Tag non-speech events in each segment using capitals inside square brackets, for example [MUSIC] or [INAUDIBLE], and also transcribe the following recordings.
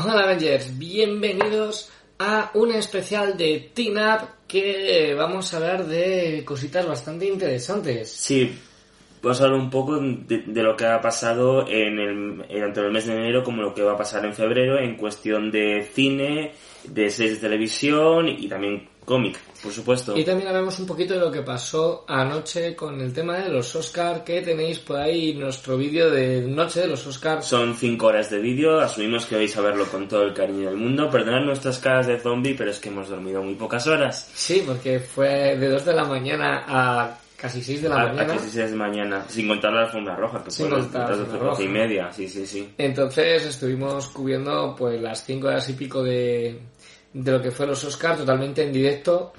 Hola Avengers, bienvenidos a un especial de Teen Up que vamos a hablar de cositas bastante interesantes. Sí, vamos a hablar un poco de, lo que ha pasado en el, el mes de enero como lo que va a pasar en febrero en cuestión de cine, de series de televisión y también cómic, por supuesto. Y también hablamos un poquito de lo que pasó anoche con el tema de los Oscars que tenéis por ahí nuestro vídeo de noche de los Oscars. Son cinco horas de vídeo, asumimos que vais a verlo con todo el cariño del mundo. Perdonad nuestras caras de zombie, pero es que hemos dormido muy pocas horas. Sí, porque fue de 2 de la mañana a casi 6 de la A, a mañana. casi seis de mañana, sin contar la alfombra roja, que Sin fue la las y media, sí, sí, sí. Entonces estuvimos cubriendo pues las 5 horas y pico de, de lo que fue los Oscars totalmente en directo.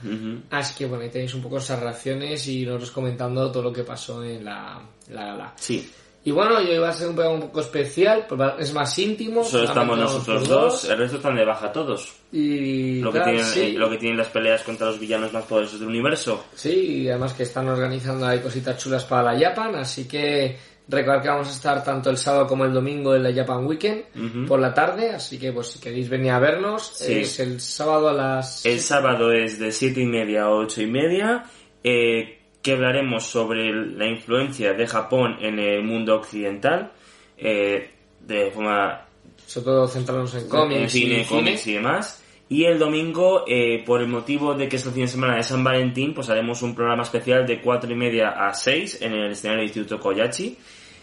Así que bueno, ahí tenéis un poco esas reacciones y nosotros comentando todo lo que pasó en la, la gala. Sí, Y bueno, yo iba a ser un programa un poco especial, es más íntimo. solo estamos nosotros dos, el resto están de baja todos. Y Lo que, tienen, sí, lo que tienen las peleas contra los villanos más poderosos del universo. sí, y además que están organizando ahí cositas chulas para la Japan, así que recordad que vamos a estar tanto el sábado como el domingo en la Japan Weekend por la tarde, así que pues si queréis venir a vernos, Sí. es el sábado a las... El sábado es de siete y media a ocho y media, eh, que hablaremos sobre la influencia de Japón en el mundo occidental, eh, de forma sobre todo centrarnos en en cómics cine, y cómics y demás. Y el domingo, eh, por el motivo de que es el fin de semana de San Valentín, pues haremos un programa especial de cuatro y media a 6 en el escenario del Instituto Koyachi,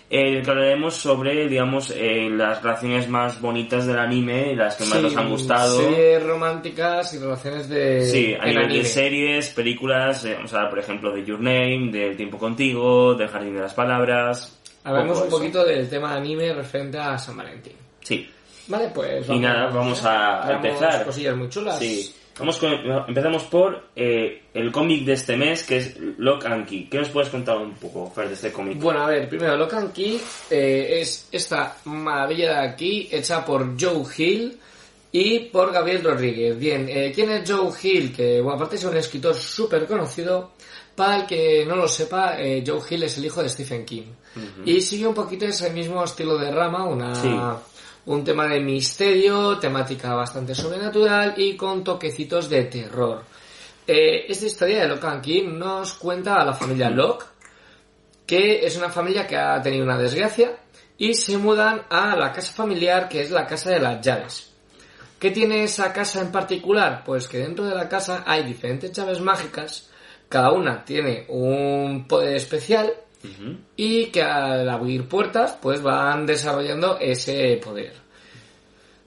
en el que hablaremos sobre, digamos, eh, las relaciones más bonitas del anime, las que más Sí, nos han gustado. Series románticas y relaciones de... Sí, a nivel anime. de series, películas, eh, vamos a hablar, por ejemplo, de Your Name, del Tiempo Contigo, del Jardín de las Palabras. Hablamos un eso. poquito del tema de anime referente a San Valentín. Sí, Vale, pues Y nada, vamos a Hablamos empezar. cosillas muy chulas. sí. Vamos con, empezamos por eh, el cómic de este mes, que es Lock and Key. ¿Qué nos puedes contar un poco, Fer, de este cómic? Bueno, a ver, primero, Locan Key eh, es esta maravilla de aquí, hecha por Joe Hill y por Gabriel Rodríguez. Bien, eh, ¿quién es Joe Hill? Que, bueno, aparte es un escritor súper conocido. Para el que no lo sepa, eh, Joe Hill es el hijo de Stephen King. Y sigue un poquito ese mismo estilo de rama, una, Sí. Un tema de misterio, temática bastante sobrenatural y con toquecitos de terror. Eh, esta historia de Locan King nos cuenta a la familia Locke, que es una familia que ha tenido una desgracia y se mudan a la casa familiar que es la casa de las llaves. ¿Qué tiene esa casa en particular? Pues que dentro de la casa hay diferentes llaves mágicas, cada una tiene un poder especial Y que al abrir puertas pues van desarrollando ese poder.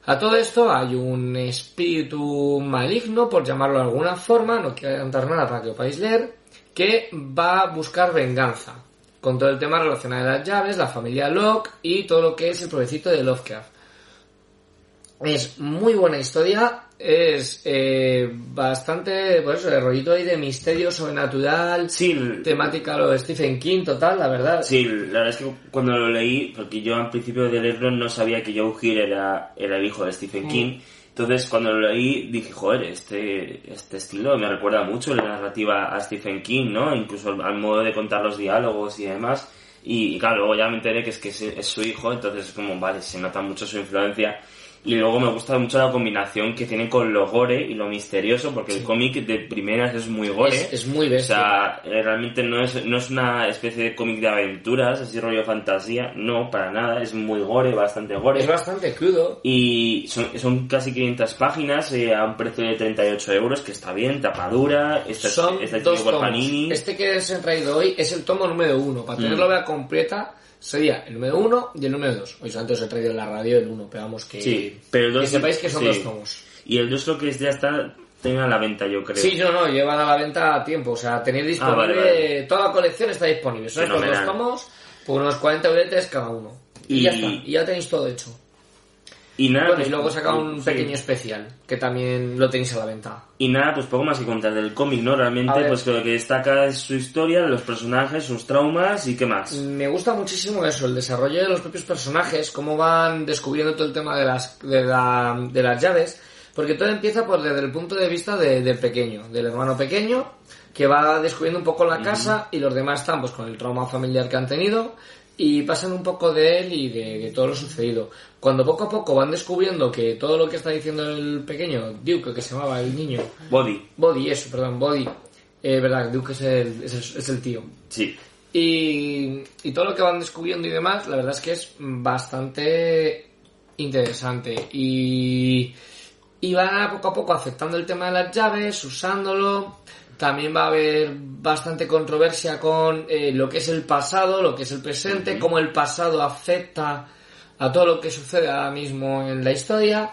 A todo esto hay un espíritu maligno, por llamarlo de alguna forma, no quiero adelantar nada para que lo podáis leer, que va a buscar venganza con todo el tema relacionado a las llaves, la familia Locke y todo lo que es el provecito de Lovecraft. Es muy buena historia, es eh, bastante, pues el rollito ahí de misterio sobrenatural, Sí, temática lo de Stephen King total, la verdad. sí, la verdad es que cuando lo leí, porque yo al principio de leerlo no sabía que Joe Hill era, era el hijo de Stephen Mm. King. Entonces cuando lo leí dije, joder, este, este estilo me recuerda mucho la narrativa a Stephen King, ¿no? Incluso al, al modo de contar los diálogos y demás. Y, y claro, luego ya me enteré que es que es, es su hijo, entonces es como, vale, se nota mucho su influencia. Y luego me gusta mucho la combinación que tiene con lo gore y lo misterioso, porque el cómic de primeras es muy gore. Es, es muy O bestia. sea, eh, realmente no es, no es una especie de cómic de aventuras, así rollo fantasía, no, para nada, es muy gore, bastante gore. es bastante crudo. Y son, son casi 500 páginas eh, a un precio de 38 euros, que está bien, tapadura, está, Son está hecho dos tomos. Panini. Este que os he traído hoy es el tomo número uno. Para tenerlo Mm. completa sería el número uno y el número dos. Hoy antes os he traído en la radio el uno, pero vamos que... Sí, pero el que dos- sepáis que son sí. dos tomos. Y el 2 lo que es ya está, tenga a la venta, yo creo. Sí, no, no, llevan a la venta a tiempo. O sea, tenéis disponible... Ah, vale, vale. Toda la colección está disponible. Son estos dos tomos por unos 40 euretes cada uno. Y, Y- ya está. Y ya tenéis todo hecho. Y nada, Bueno, pues, y luego saca un sí. pequeño especial, que también lo tenéis a la venta. Y nada, pues poco más que contar del cómic, ¿no? Realmente, pues lo que destaca es su historia, los personajes, sus traumas y qué más. Me gusta muchísimo eso, el desarrollo de los propios personajes, cómo van descubriendo todo el tema de las, de, la- de las llaves, porque todo empieza pues, desde el punto de vista de- del pequeño, del hermano pequeño, que va descubriendo un poco la casa y los demás están pues con el trauma familiar que han tenido y pasan un poco de él y de, de todo lo sucedido. Cuando poco a poco van descubriendo que todo lo que está diciendo el pequeño, Duke, que se llamaba el niño, Body. Body, eso, perdón, Body, eh, verdad, Duke es el, es el, es el tío. Sí. Y, y todo lo que van descubriendo y demás, la verdad es que es bastante interesante. Y, y van a poco a poco aceptando el tema de las llaves, usándolo. También va a haber bastante controversia con eh, lo que es el pasado, lo que es el presente, cómo el pasado afecta a todo lo que sucede ahora mismo en la historia.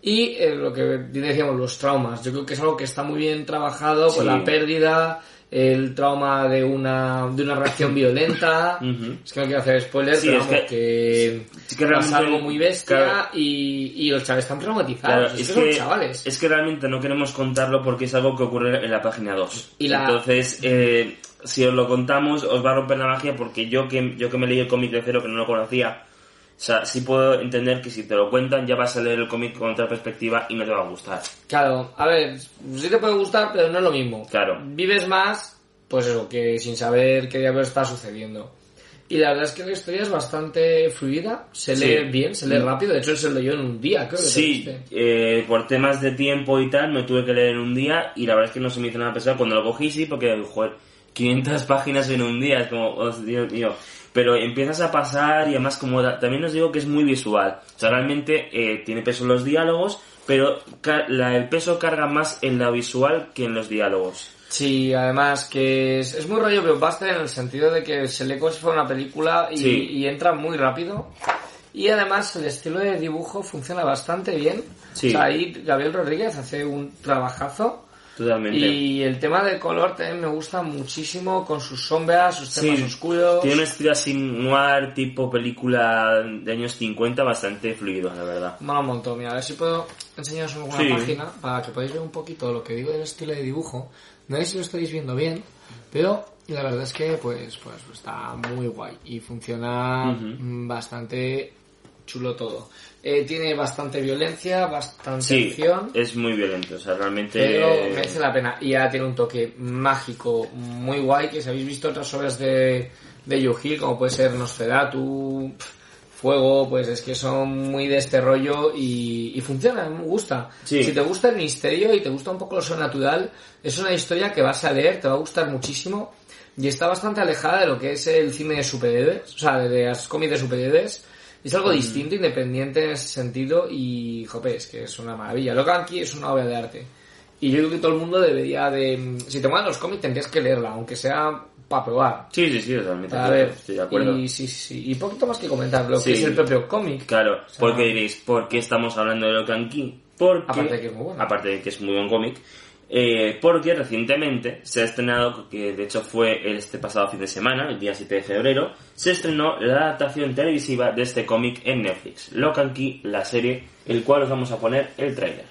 Y eh, lo que decíamos, los traumas. Yo creo que es algo que está muy bien trabajado con la pérdida, el trauma de una, de una reacción violenta. [LAUGHS] Ujú. Es que no quiero hacer spoilers, Sí, pero es que- que, pasa algo muy bestia claro. y, y los chavales están traumatizados. Claro, es, es que son chavales. es que realmente no queremos contarlo porque es algo que ocurre en la página 2. Y la- Entonces, eh, si os lo contamos, os va a romper la magia porque yo que, yo que me leí el cómic de cero, que no lo conocía, o sea, sí puedo entender que si te lo cuentan ya vas a leer el cómic con otra perspectiva y no te va a gustar. Claro, a ver, sí te puede gustar, pero no es lo mismo. Claro. Vives más, pues eso, que sin saber qué diablos está sucediendo. Y la verdad es que la historia es bastante fluida, se Sí. lee bien, se lee rápido, de hecho se leyó en un día, creo que Sí, eh, por temas de tiempo y tal, me tuve que leer en un día y la verdad es que no se me hizo nada pesado. Cuando lo cogí, sí, porque, joder, 500 [LAUGHS] páginas en un día, es como, oh, Dios mío. Pero empiezas a pasar y además, como da- también os digo que es muy visual. O sea, realmente eh, tiene peso los diálogos, pero la- el peso carga más en la visual que en los diálogos. Sí, además que es, es muy rollo blockbuster en el sentido de que se lee como si fuera una película y, Sí. y entra muy rápido. Y además el estilo de dibujo funciona bastante bien. Sí. O sea, ahí Gabriel Rodríguez hace un trabajazo. Totalmente. Y el tema del color también me gusta muchísimo con sus sombras, sus temas Sí, oscuros. Tiene un estilo así noir, tipo película de años 50, bastante fluido, la verdad. Mola un montón. Mira, a ver si puedo enseñaros alguna Sí. página para que podáis ver un poquito lo que digo del estilo de dibujo. No sé si lo estáis viendo bien, pero la verdad es que pues, pues está muy guay y funciona bastante chulo todo. Eh, tiene bastante violencia, bastante Sí, acción. es muy violento, o sea, realmente... Pero merece la pena. Y ya tiene un toque mágico muy guay, que si habéis visto otras obras de, de Hill, como puede ser Nosferatu, Fuego, pues es que son muy de este rollo y, y funciona, me gusta. Sí. Si te gusta el misterio y te gusta un poco lo sobrenatural, es una historia que vas a leer, te va a gustar muchísimo y está bastante alejada de lo que es el cine de superhéroes, o sea, de, de las cómics de superhéroes. Es algo distinto, independiente en ese sentido y, jope, es que es una maravilla. Lo que es una obra de arte. Y yo creo que todo el mundo debería de... Si te molan los cómics tendrías que leerla, aunque sea para probar. Sí, sí, sí, totalmente. A ver, estoy de acuerdo. y sí, sí. Y poquito más que comentar, lo Sí. que es el propio cómic. Claro, porque diréis, ¿por qué estamos hablando de Locan Key? Porque, Aparte de que es muy bueno. aparte de que es muy buen cómic, eh, porque recientemente se ha estrenado, que de hecho fue este pasado fin de semana, el día 7 de febrero, se estrenó la adaptación televisiva de este cómic en Netflix, Locan Key, la serie, el cual os vamos a poner el tráiler.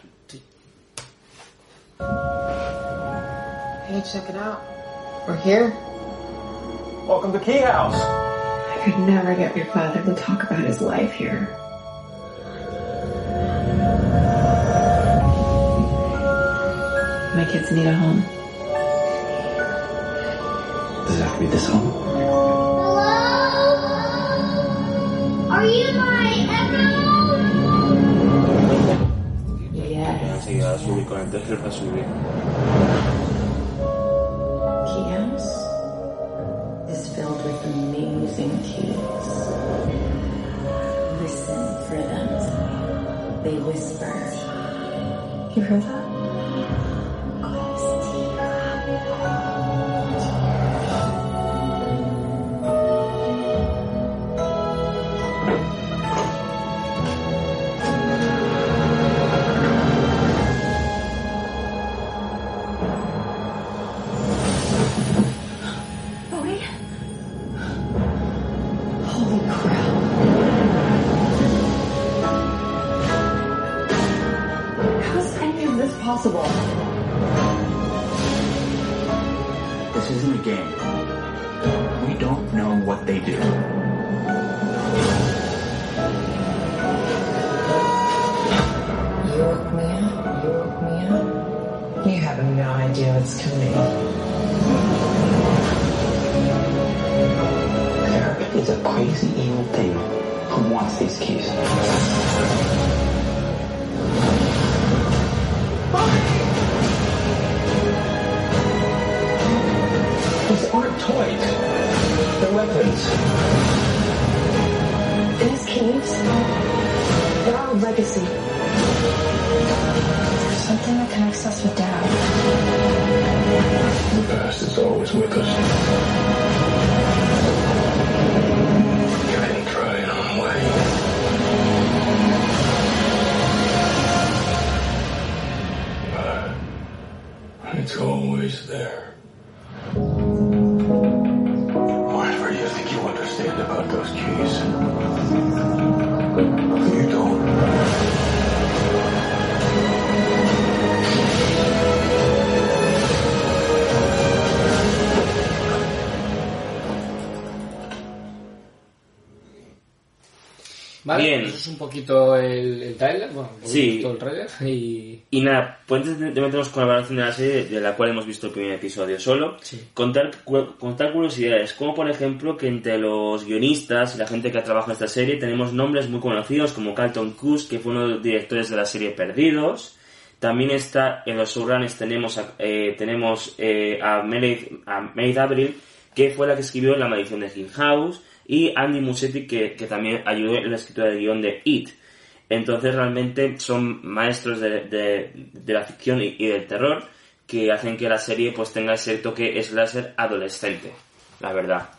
Hey, check it out. We're here. Welcome to Key House. I could never get your father to talk about his life here. Kids need a home. Does it have to be this home? Hello? Are you my echo? Yes. Enseguida va a subir con el tráiler, va a subir. Key House is filled with amazing keys. Listen for them. They whisper. You heard that? It's a crazy evil thing who wants these keys. These aren't toys. They're weapons. These keys, they're our legacy. Something that connects us with Dad. The past is always with us. is there. Bien. eso es un poquito el, el trailer, bueno, un Sí. poquito el trailer y... Y nada, pues antes de meternos con la valoración de la serie, de la cual hemos visto el primer episodio solo, Sí. contar, contar curiosidades, como por ejemplo que entre los guionistas y la gente que ha trabajado en esta serie tenemos nombres muy conocidos como Carlton Cuse, que fue uno de los directores de la serie Perdidos, también está en los showrunners tenemos a, eh, tenemos eh, a Meredith a Meredith Abril, que fue la que escribió La maldición de Hill House, y Andy Muschietti, que, que también ayudó en la escritura del guion de It. Entonces realmente son maestros de, de- de la ficción y, y del terror que hacen que la serie pues tenga ese toque slasher adolescente, la verdad.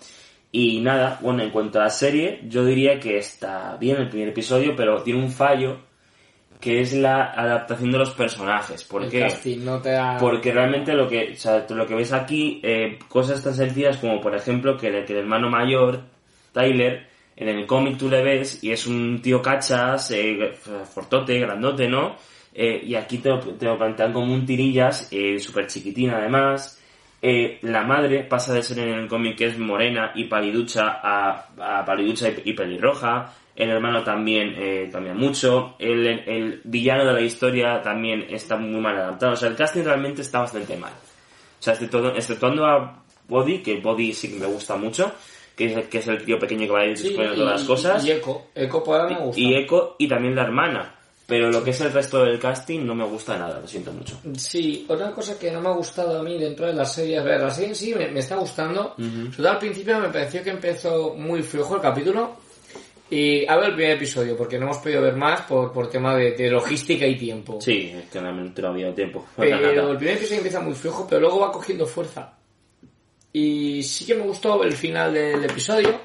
Y nada, bueno, en cuanto a la serie, yo diría que está bien el primer episodio, pero tiene un fallo que es la adaptación de los personajes. ¿Por qué? casting no te ha... Porque realmente lo que, o sea, lo que ves aquí, eh, cosas tan sencillas como por ejemplo que, el- que el hermano mayor, Tyler, en el cómic tú le ves y es un tío cachas, fortote, grandote, ¿no? Eh, y aquí te te lo plantean como un tirillas, eh, súper chiquitín además. Eh, la madre pasa de ser en el cómic que es morena y paliducha a, a paliducha y, y pelirroja. El hermano también eh, cambia mucho. El, el villano de la historia también está muy mal adaptado. O sea, el casting realmente está bastante mal. O sea, exceptuando, exceptuando a Body, que Body sí que me gusta mucho, que es, el- que es el tío pequeño que va a ir Sí, descubriendo y, todas las cosas. y Echo por ahora me gusta. y Echo y también la hermana. Pero lo que es el resto del casting no me gusta nada, lo siento mucho. Sí, otra cosa que no me ha gustado a mí dentro de la serie, a ver, la serie en sí me, me está gustando. Sobre todo al principio me pareció que empezó muy flojo el capítulo. Y a ver el primer episodio, porque no hemos podido ver más por, por tema de, de logística y tiempo. Sí, es que realmente no había tiempo. Pero [LAUGHS] el primer episodio empieza muy flojo, pero luego va cogiendo fuerza. Y sí que me gustó el final del episodio.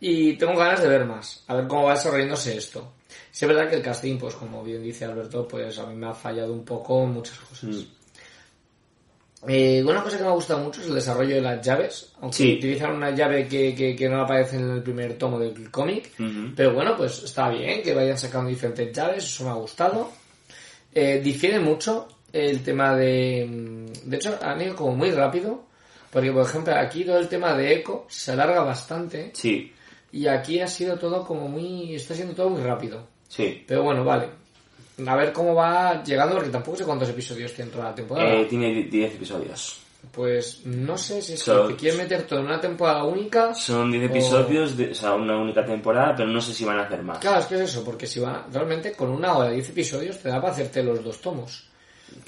Y tengo ganas de ver más, a ver cómo va desarrollándose esto. Sí, es verdad que el casting, pues como bien dice Alberto, pues a mí me ha fallado un poco en muchas cosas. Mm. Eh, una cosa que me ha gustado mucho es el desarrollo de las llaves, aunque Sí. utilizan una llave que, que, que no aparece en el primer tomo del cómic. Pero bueno, pues está bien que vayan sacando diferentes llaves, eso me ha gustado. Eh, difiere mucho el tema de... mm, De hecho, han ido como muy rápido, porque por ejemplo aquí todo el tema de eco se alarga bastante Sí, y aquí ha sido todo como muy... está siendo todo muy rápido. sí. Pero bueno, vale. A ver cómo va llegando, porque tampoco sé cuántos episodios tiene toda la temporada. Eh, tiene 10 episodios. Pues no sé si es So- que te quieren meter todo en una temporada única. Son 10 o- episodios, de, o sea, una única temporada, pero no sé si van a hacer más. Claro, es que es eso, porque si va realmente con una hora de 10 episodios te da para hacerte los dos tomos.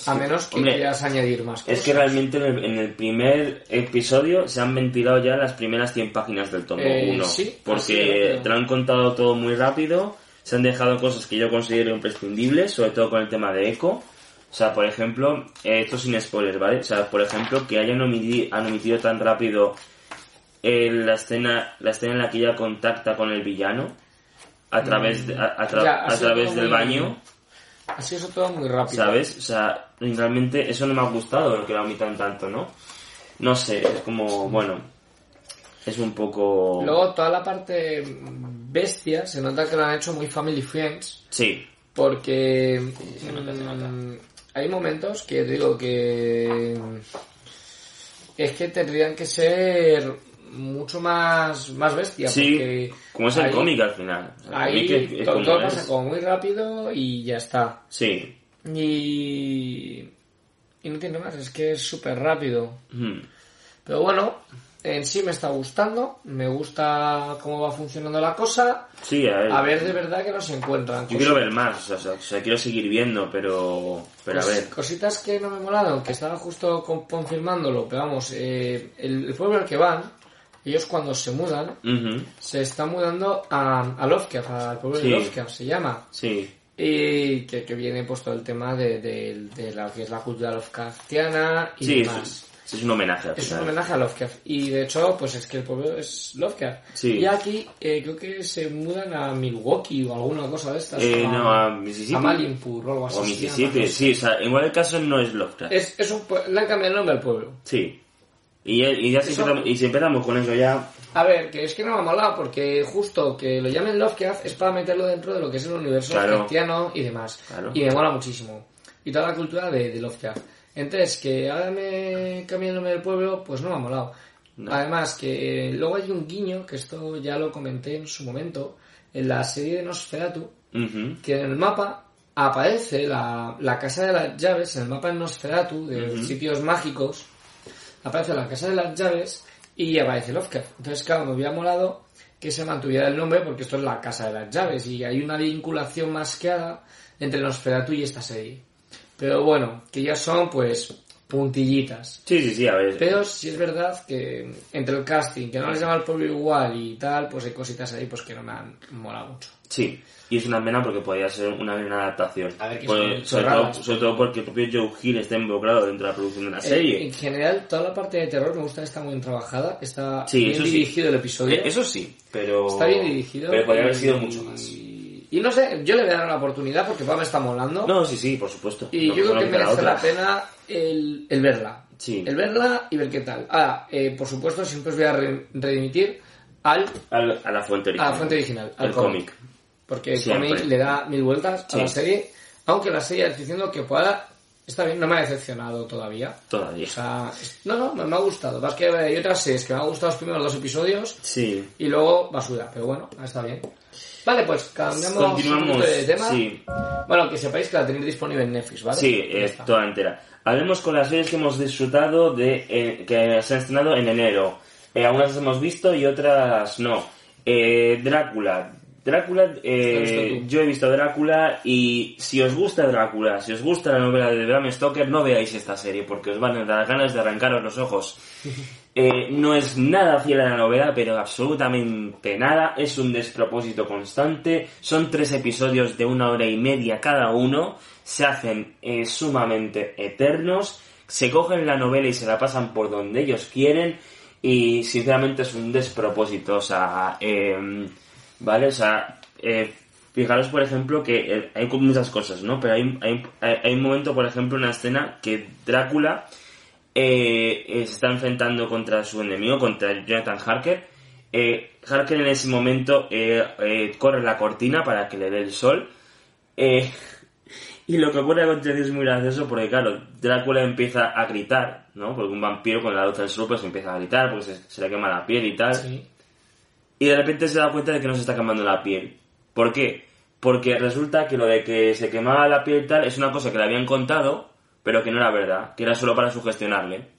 A menos que Hombre, quieras añadir más cosas. Es que realmente en el, en el primer episodio se han ventilado ya las primeras 100 páginas del tomo Eh, 1. sí, así porque te lo han contado todo muy rápido, se han dejado cosas que yo considero imprescindibles, sobre todo con el tema de Echo. O sea, por ejemplo, eh, esto sin spoilers, ¿vale? O sea, por ejemplo, que hayan omiti- han omitido tan rápido eh, la escena la escena en la que ella contacta con el villano a través, de- a, a tra- Mm. Ya, ha a través del baño. Así eso todo muy rápido. ¿Sabes? O sea, realmente eso no me ha gustado, lo que la omitan tanto, ¿no? No sé, es como, bueno, es un poco... Luego toda la parte bestia se nota que lo han hecho muy family friends. Sí, Porque se nota, se nota. mm, hay momentos que digo que es que tendrían que ser mucho más, más bestia. sí, porque como es el cómic al final. O sea, el Ahí es- es todo, como todo es. pasa como muy rápido y ya está. Sí. Y, y no tiene más, es que es súper rápido. Mm. Pero bueno, en sí me está gustando, me gusta cómo va funcionando la cosa. Sí, a ver. A ver de verdad que nos encuentran. Yo quiero ver más, o sea, o sea, quiero seguir viendo, pero. Pero a ver. Cositas que no me molaron, que estaba justo con- confirmándolo, pero vamos, eh, el, el pueblo al que van, ellos cuando se mudan, Ujú, se están mudando a, a Lovecraft, al pueblo Sí. de Lovecraft se llama. Sí. Y que, que viene pues todo el tema de, de, de la que es la cultura Lovecraftiana y Sí, demás. es, es un homenaje Es un homenaje a Lovecraft. Y de hecho, pues es que el pueblo es Lovecraft. Sí. Y aquí eh, creo que se mudan a Milwaukee o alguna cosa de estas. Eh, o no, a Mississippi. A Malimpur o algo así. O Mississippi, sí, o sea, igual el caso no es Lovecraft. Es, es un le han cambiado el nombre al pueblo. Sí. Y, ya- y ya si empezamos, y si empezamos con eso ya. A ver, que es que no me ha molado porque justo que lo llamen Lovecraft es para meterlo dentro de lo que es el universo Claro. Lovecraftiano y demás. Claro. Y me mola muchísimo. Y toda la cultura de, de Lovecraft. Entonces, que ahora me cambie el nombre del pueblo, pues no me ha molado. No. Además, que luego hay un guiño, que esto ya lo comenté en su momento, en la serie de Nosferatu, que en el mapa aparece la, la casa de las llaves, en el mapa de Nosferatu, de sitios mágicos, aparece la casa de las llaves y aparece Lovecraft. Entonces, claro, me hubiera molado que se mantuviera el nombre porque esto es la casa de las llaves y hay una vinculación más clara entre Nosferatu y esta serie. Pero bueno, que ya son pues puntillitas. Sí, sí, sí, a ver. Pero sí es verdad que entre el casting, que no les llama el pueblo igual y tal, pues hay cositas ahí pues que no me han molado mucho. Sí. Y es una pena porque podría ser una gran adaptación. A ver, Pues, sobre, todo, chorradas, sobre todo porque el propio Joe Hill está involucrado dentro de la producción de una serie. En, en general, toda la parte de terror me gusta que está muy bien trabajada, está Sí, bien sí. dirigido el episodio. Eh, Eso sí, pero. Está bien dirigido. Pero podría haber sido mucho más. Y no sé, yo le voy a dar una oportunidad porque me está molando. No, sí, sí, por supuesto. y No, yo creo no que merece la pena el, el verla. Sí. El verla y ver qué tal. Ahora, eh, por supuesto, siempre os voy a re- redimitir al, Al- a la fuente a la fuente original, al cómic. Porque el cómic le da mil vueltas Sí. a la serie. Aunque la serie diciendo que pueda. Está bien, no me ha decepcionado todavía. Todavía. O sea, no, no, me, me ha gustado. Más que hay otras series que me han gustado los primeros dos episodios Sí. y luego basura, pero bueno, está bien. Vale, pues cambiamos Continuamos, de tema. sí. Bueno, que sepáis que la tenéis disponible en Netflix, ¿vale? Sí, Ya es toda entera. Hablemos con las series que hemos disfrutado de eh, que se han estrenado en enero. Eh, algunas las hemos visto y otras no. Eh, Drácula. Drácula, eh, yo he visto Drácula y si os gusta Drácula, si os gusta la novela de Bram Stoker, no veáis esta serie porque os van a dar ganas de arrancaros los ojos. [LAUGHS] Eh, no es nada fiel a la novela, pero absolutamente nada. Es un despropósito constante. Son tres episodios de una hora y media cada uno. Se hacen eh, sumamente eternos. Se cogen la novela y se la pasan por donde ellos quieren. Y sinceramente es un despropósito. O sea, eh, ¿vale? O sea, eh, fijaros por ejemplo que eh, hay muchas cosas, ¿no? Pero hay, hay, hay un momento, por ejemplo, una escena que Drácula eh, eh, se está enfrentando contra su enemigo, contra Jonathan Harker. Eh, Harker en ese momento corre la cortina para que le dé el sol. [LAUGHS] Y lo que ocurre a continuación es muy gracioso porque, claro, Drácula empieza a gritar, ¿no? Porque un vampiro con la luz del sol pues empieza a gritar porque se, se le quema la piel y tal. Sí. Y de repente se da cuenta de que no se está quemando la piel. ¿Por qué? Porque resulta que lo de que se quemaba la piel y tal es una cosa que le habían contado, pero que no era verdad, que era solo para sugestionarle.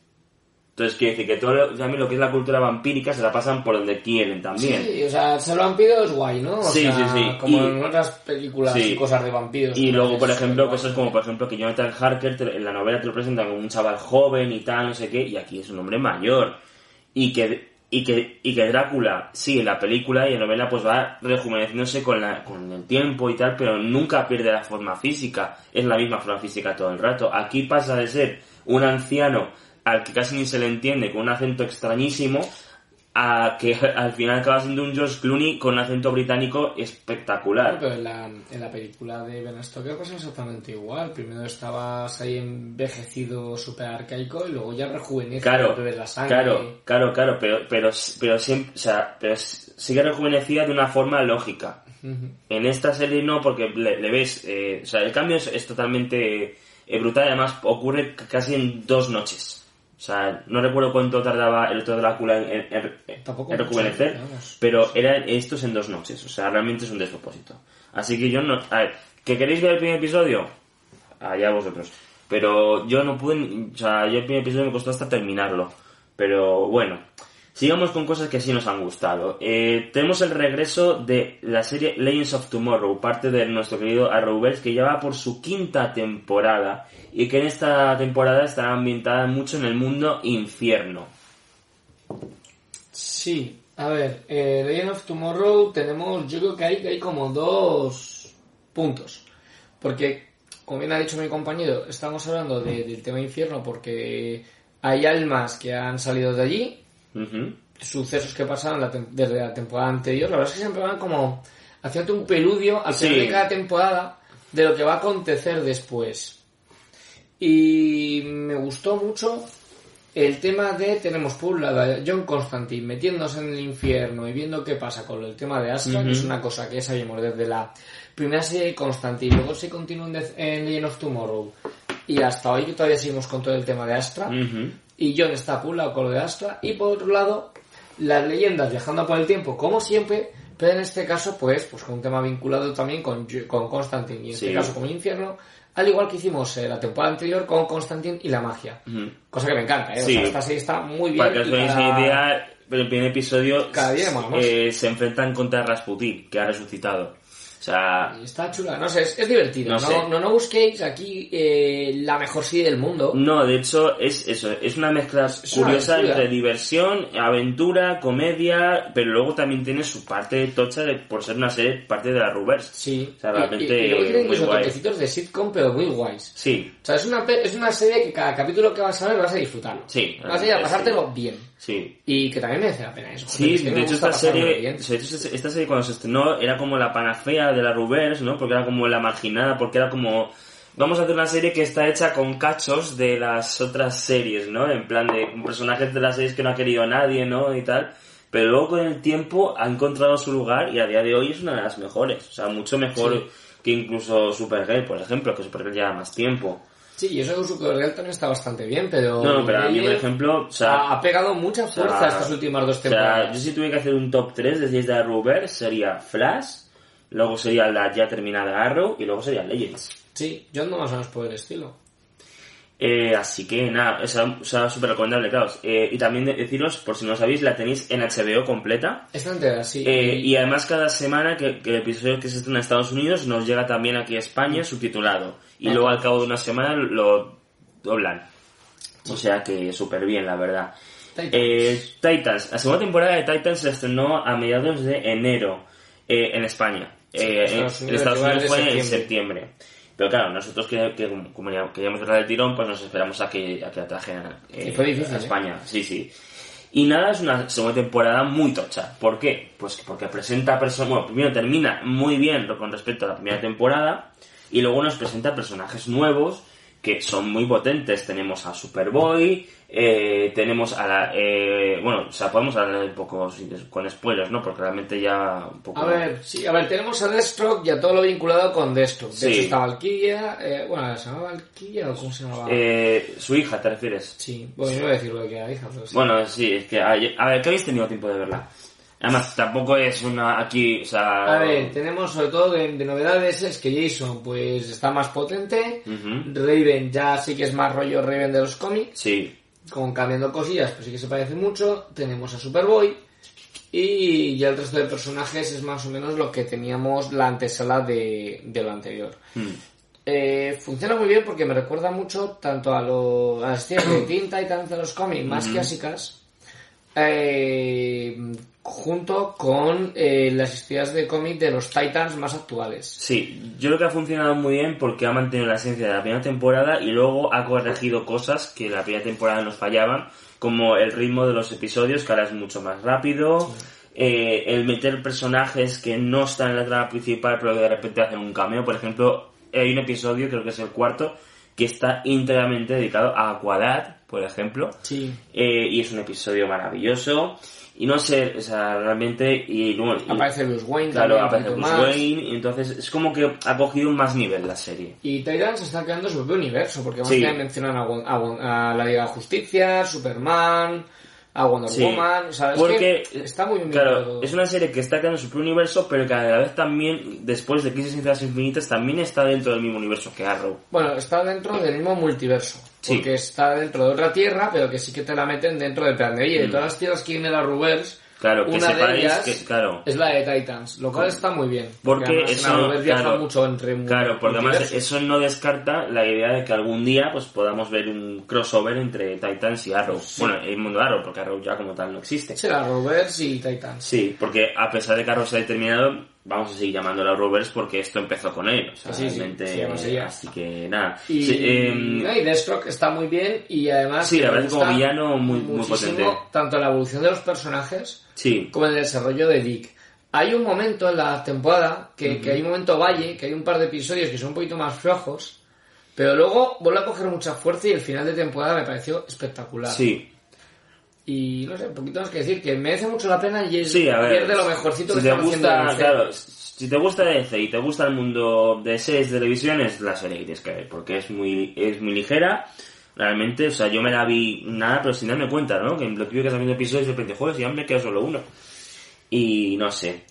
Entonces quiere decir que todo lo, también lo que es la cultura vampírica se la pasan por donde quieren también. Sí, o sea, ser vampiro es guay, ¿no? O Sí, sea, sí, sí. Como Y- en otras películas Sí. y cosas de vampiros. Y luego, por ejemplo, cosas como, por ejemplo, que Jonathan Harker te- en la novela te lo presentan como un chaval joven y tal, no sé qué, y aquí es un hombre mayor. Y que, y que, y que Drácula, sí, en la película y en la novela, pues va rejuveneciéndose con, la, con el tiempo y tal, pero nunca pierde la forma física. Es la misma forma física todo el rato. Aquí pasa de ser un anciano al que casi ni se le entiende, con un acento extrañísimo, a que al final acaba siendo un George Clooney con un acento británico espectacular. Pero en la, en la película de Ben Stoker pasa exactamente igual. Primero estabas ahí envejecido, súper arcaico, y luego ya rejuvenece, Claro, la sangre. claro, claro, claro, pero, pero, pero siempre, o sea, pero sigue rejuvenecida de una forma lógica. En esta serie no, porque le, le ves, eh, o sea, el cambio es, es totalmente eh, brutal, además ocurre casi en dos noches. O sea, no recuerdo cuánto tardaba el otro Drácula en, en- en- Tampoco en rejuvenecer, pero eran estos en dos noches, o sea, realmente es un despropósito. Así que yo no... A ver, ¿que queréis ver el primer episodio? Allá vosotros. Pero yo no pude, o sea, yo el primer episodio me costó hasta terminarlo. Pero bueno, Sigamos con cosas que sí nos han gustado. Eh, tenemos el regreso de la serie Legends of Tomorrow, parte de nuestro querido Arrowverse, que ya va por su quinta temporada y que en esta temporada está ambientada mucho en el mundo infierno. Sí, a ver, eh, Legend of Tomorrow tenemos, yo creo que hay, hay como dos puntos. Porque, como bien ha dicho mi compañero, estamos hablando de- del tema infierno porque hay almas que han salido de allí, Sucesos que pasaron la desde la temporada anterior. La verdad es que siempre van como haciendo un peludio al Sí. final de cada temporada de lo que va a acontecer después. Y me gustó mucho el tema de, tenemos por un lado a John Constantine metiéndose en el infierno y viendo qué pasa con el tema de Astra, que es una cosa que sabíamos desde la primera serie de Constantine, luego se continúa en, Death- en Legend of Tomorrow y hasta hoy que todavía seguimos con todo el tema de Astra. Y John está por un lado con lo de Astra y por otro lado las leyendas viajando por el tiempo como siempre pero en este caso pues pues con un tema vinculado también con, con Constantine y en Sí. este caso con el infierno al igual que hicimos eh, la temporada anterior con Constantine y la magia cosa que me encanta ¿eh? O sea, esta serie está muy bien Para que os cada- idea, en el primer episodio Cada día más, más. eh, se enfrentan contra Rasputin, que ha resucitado. Sea, y está chula no sé es, es divertido No no, sé. no, no busquéis aquí eh, la mejor serie del mundo no, de hecho, es eso, es una mezcla una curiosa aventura. entre diversión, aventura, comedia, pero luego también tiene su parte tocha de, por ser una serie parte de la Reverse. sí O sea, Y- realmente y, y luego tiene muy incluso guay. toquecitos de sitcom pero muy guays Sí, O sea, es una, es una serie que cada capítulo que vas a ver vas a disfrutar. Sí, Vas a ir a pasártelo bien. Sí. Y que también merece la pena eso. Sí, de hecho esta serie, bien. de hecho, esta- serie cuando se estrenó era como la panacea de la Reverse, ¿no? Porque era como la marginada, porque era como vamos a hacer una serie que está hecha con cachos de las otras series, ¿no? En plan de personajes de las series que no ha querido nadie, ¿no? Y tal. Pero luego con el tiempo ha encontrado su lugar y a día de hoy es una de las mejores. O sea, mucho mejor Sí. que incluso Supergirl, por ejemplo, que Supergirl lleva más tiempo. Sí, y eso de Supergirl también está bastante bien, pero... No, pero a mí, por ejemplo, o sea, ha, pegado mucha fuerza sea, estas últimas dos O sea, temporadas. yo si tuviera que hacer un top 3 de series de Arrowverse sería Flash, luego sería la ya terminada Arrow y luego sería Legends. Sí, yo ando más o menos por el estilo. Eh, así que nada, o sea, súper recomendable, claro. Eh, y también de- deciros, por si no lo sabéis, la tenéis en HBO completa. Esta entera, sí. Eh, y además cada semana que, que el episodio que se estrena en Estados Unidos nos llega también aquí a España subtitulado. Y Ah, luego al cabo de una semana lo doblan. O sea que súper bien, la verdad. Titans. Eh, Titans. La segunda temporada de Titans se estrenó a mediados de enero eh, en España. Eh, en Estados en Unidos Estados Unidos fue en septiembre. septiembre. Pero claro, nosotros que, que como ya queríamos cerrar el tirón, pues nos esperamos a que, a que la trajeran eh, Y fue difícil, a ¿eh? España. Sí, sí. Y nada, es una segunda temporada muy tocha. ¿Por qué? Pues porque presenta personas... Bueno, primero termina muy bien con respecto a la primera temporada y luego nos presenta personajes nuevos que son muy potentes. Tenemos a Superboy, eh, tenemos a la... eh, bueno, o sea, podemos hablar un poco con spoilers, ¿no? Porque realmente ya un poco... A ver, sí, a ver, tenemos a Deathstroke y a todo lo vinculado con Deathstroke. De Sí. hecho está Valkyria, eh, bueno, ¿se llamaba Valkyria o cómo se llamaba? Eh, su hija, ¿te refieres? Sí, bueno, yo no voy a decir lo que era hija, pero sí. Bueno, sí, es que... A a ver, que habéis tenido tiempo de verla. Además, tampoco es una aquí, o sea... A ver, tenemos sobre todo de, de novedades es que Jason pues está más potente. Raven ya sí que es más rollo Raven de los cómics, Sí, con cambiando cosillas pues sí que se parece mucho, tenemos a Superboy. Y ya el resto de personajes es más o menos lo que teníamos la antesala de, de lo anterior. Mm. Eh, funciona muy bien porque me recuerda mucho tanto a, lo, a las series de Teen Titans de los cómics más clásicas. Eh, junto con eh, las historias de cómic de los Titans más actuales. Sí, yo creo que ha funcionado muy bien porque ha mantenido la esencia de la primera temporada y luego ha corregido cosas que la primera temporada nos fallaban, como el ritmo de los episodios, que ahora es mucho más rápido, eh, el meter personajes que no están en la trama principal pero que de repente hacen un cameo. Por ejemplo, hay un episodio, creo que es el cuarto, que está íntegramente dedicado a Aquadad, por ejemplo. Sí. Eh, y es un episodio maravilloso. Y no sé, o sea, realmente... Y, bueno, Aparece Bruce Wayne Claro, también, aparece Bruce más. Wayne, y entonces es como que ha cogido un más nivel la serie. Y Titans está creando su propio universo, porque Sí. vamos a a, a la Liga de Justicia, Superman, a Wonder Sí. Woman, ¿sabes? Porque, que está muy claro, todo. es una serie que está creando su propio universo, pero que a la vez también, después de Crisis Infinitas, también está dentro del mismo universo que Arrow. Bueno, está dentro del mismo multiverso. Sí. Porque está dentro de otra tierra, pero que sí que te la meten dentro del plan de vida. Y todas las tierras que viene la Rubers, Mm. Claro, que una de sepáis ellas que- claro. es la de Titans, lo cual está muy bien. Porque además eso, Rubers viaja claro, mucho entre Claro, porque además eso no descarta la idea de que algún día pues podamos ver un crossover entre Titans y Arrow. Bueno, el mundo de Arrow, porque Arrow ya como tal no existe. Rubers y Titans. Sí, porque a pesar de que Arrow se ha determinado, vamos a seguir llamándola Rovers porque esto empezó con él. O sea, Sí, sí, realmente, llama así que nada. Y, Sí, no, y Deathstroke está muy bien y además... Sí, la verdad es como villano muy- muy potente. Tanto la evolución de los personajes sí, como el desarrollo de Dick. Hay un momento en la temporada que, que hay un momento valle, que hay un par de episodios que son un poquito más flojos, pero luego vuelve a coger mucha fuerza y el final de temporada me pareció espectacular. sí. Y no sé, un poquito más que decir, que merece mucho la pena y es, Sí, a ver. de lo mejorcito si que te gusta, claro, si te gusta DC y te gusta el mundo de series de televisión, es la serie que tienes que ver, porque es muy, es muy ligera. Realmente, o sea, yo me la vi nada, pero sin darme cuenta, ¿no? Que lo que estaba viendo episodios de repente, joder, ya me queda solo uno. Y no sé.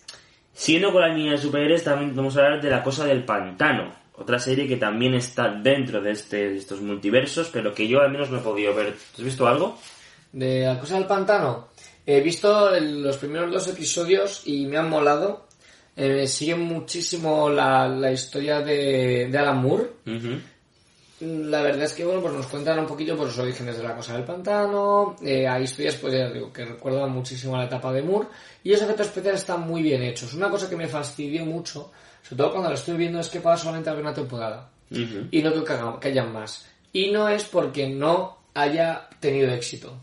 Siendo con la línea de superhéroes, también vamos a hablar de La Cosa del Pantano. Otra serie que también está dentro de, este, de estos multiversos, pero que yo al menos no he podido ver. ¿Has visto algo? De la cosa del pantano, he visto el- los primeros dos episodios y me han molado. Eh, sigue muchísimo la, la historia de, de Alan Moore. La verdad es que bueno, pues nos cuentan un poquito por los orígenes de la cosa del pantano. Eh, hay historias pues ya digo, que recuerdan muchísimo a la etapa de Moore. Y los efectos especiales están muy bien hechos. Una cosa que me fastidió mucho, sobre todo cuando lo estoy viendo, es que pasa solamente a ver una temporada. Y no creo que hayan más. Y no es porque no haya tenido éxito,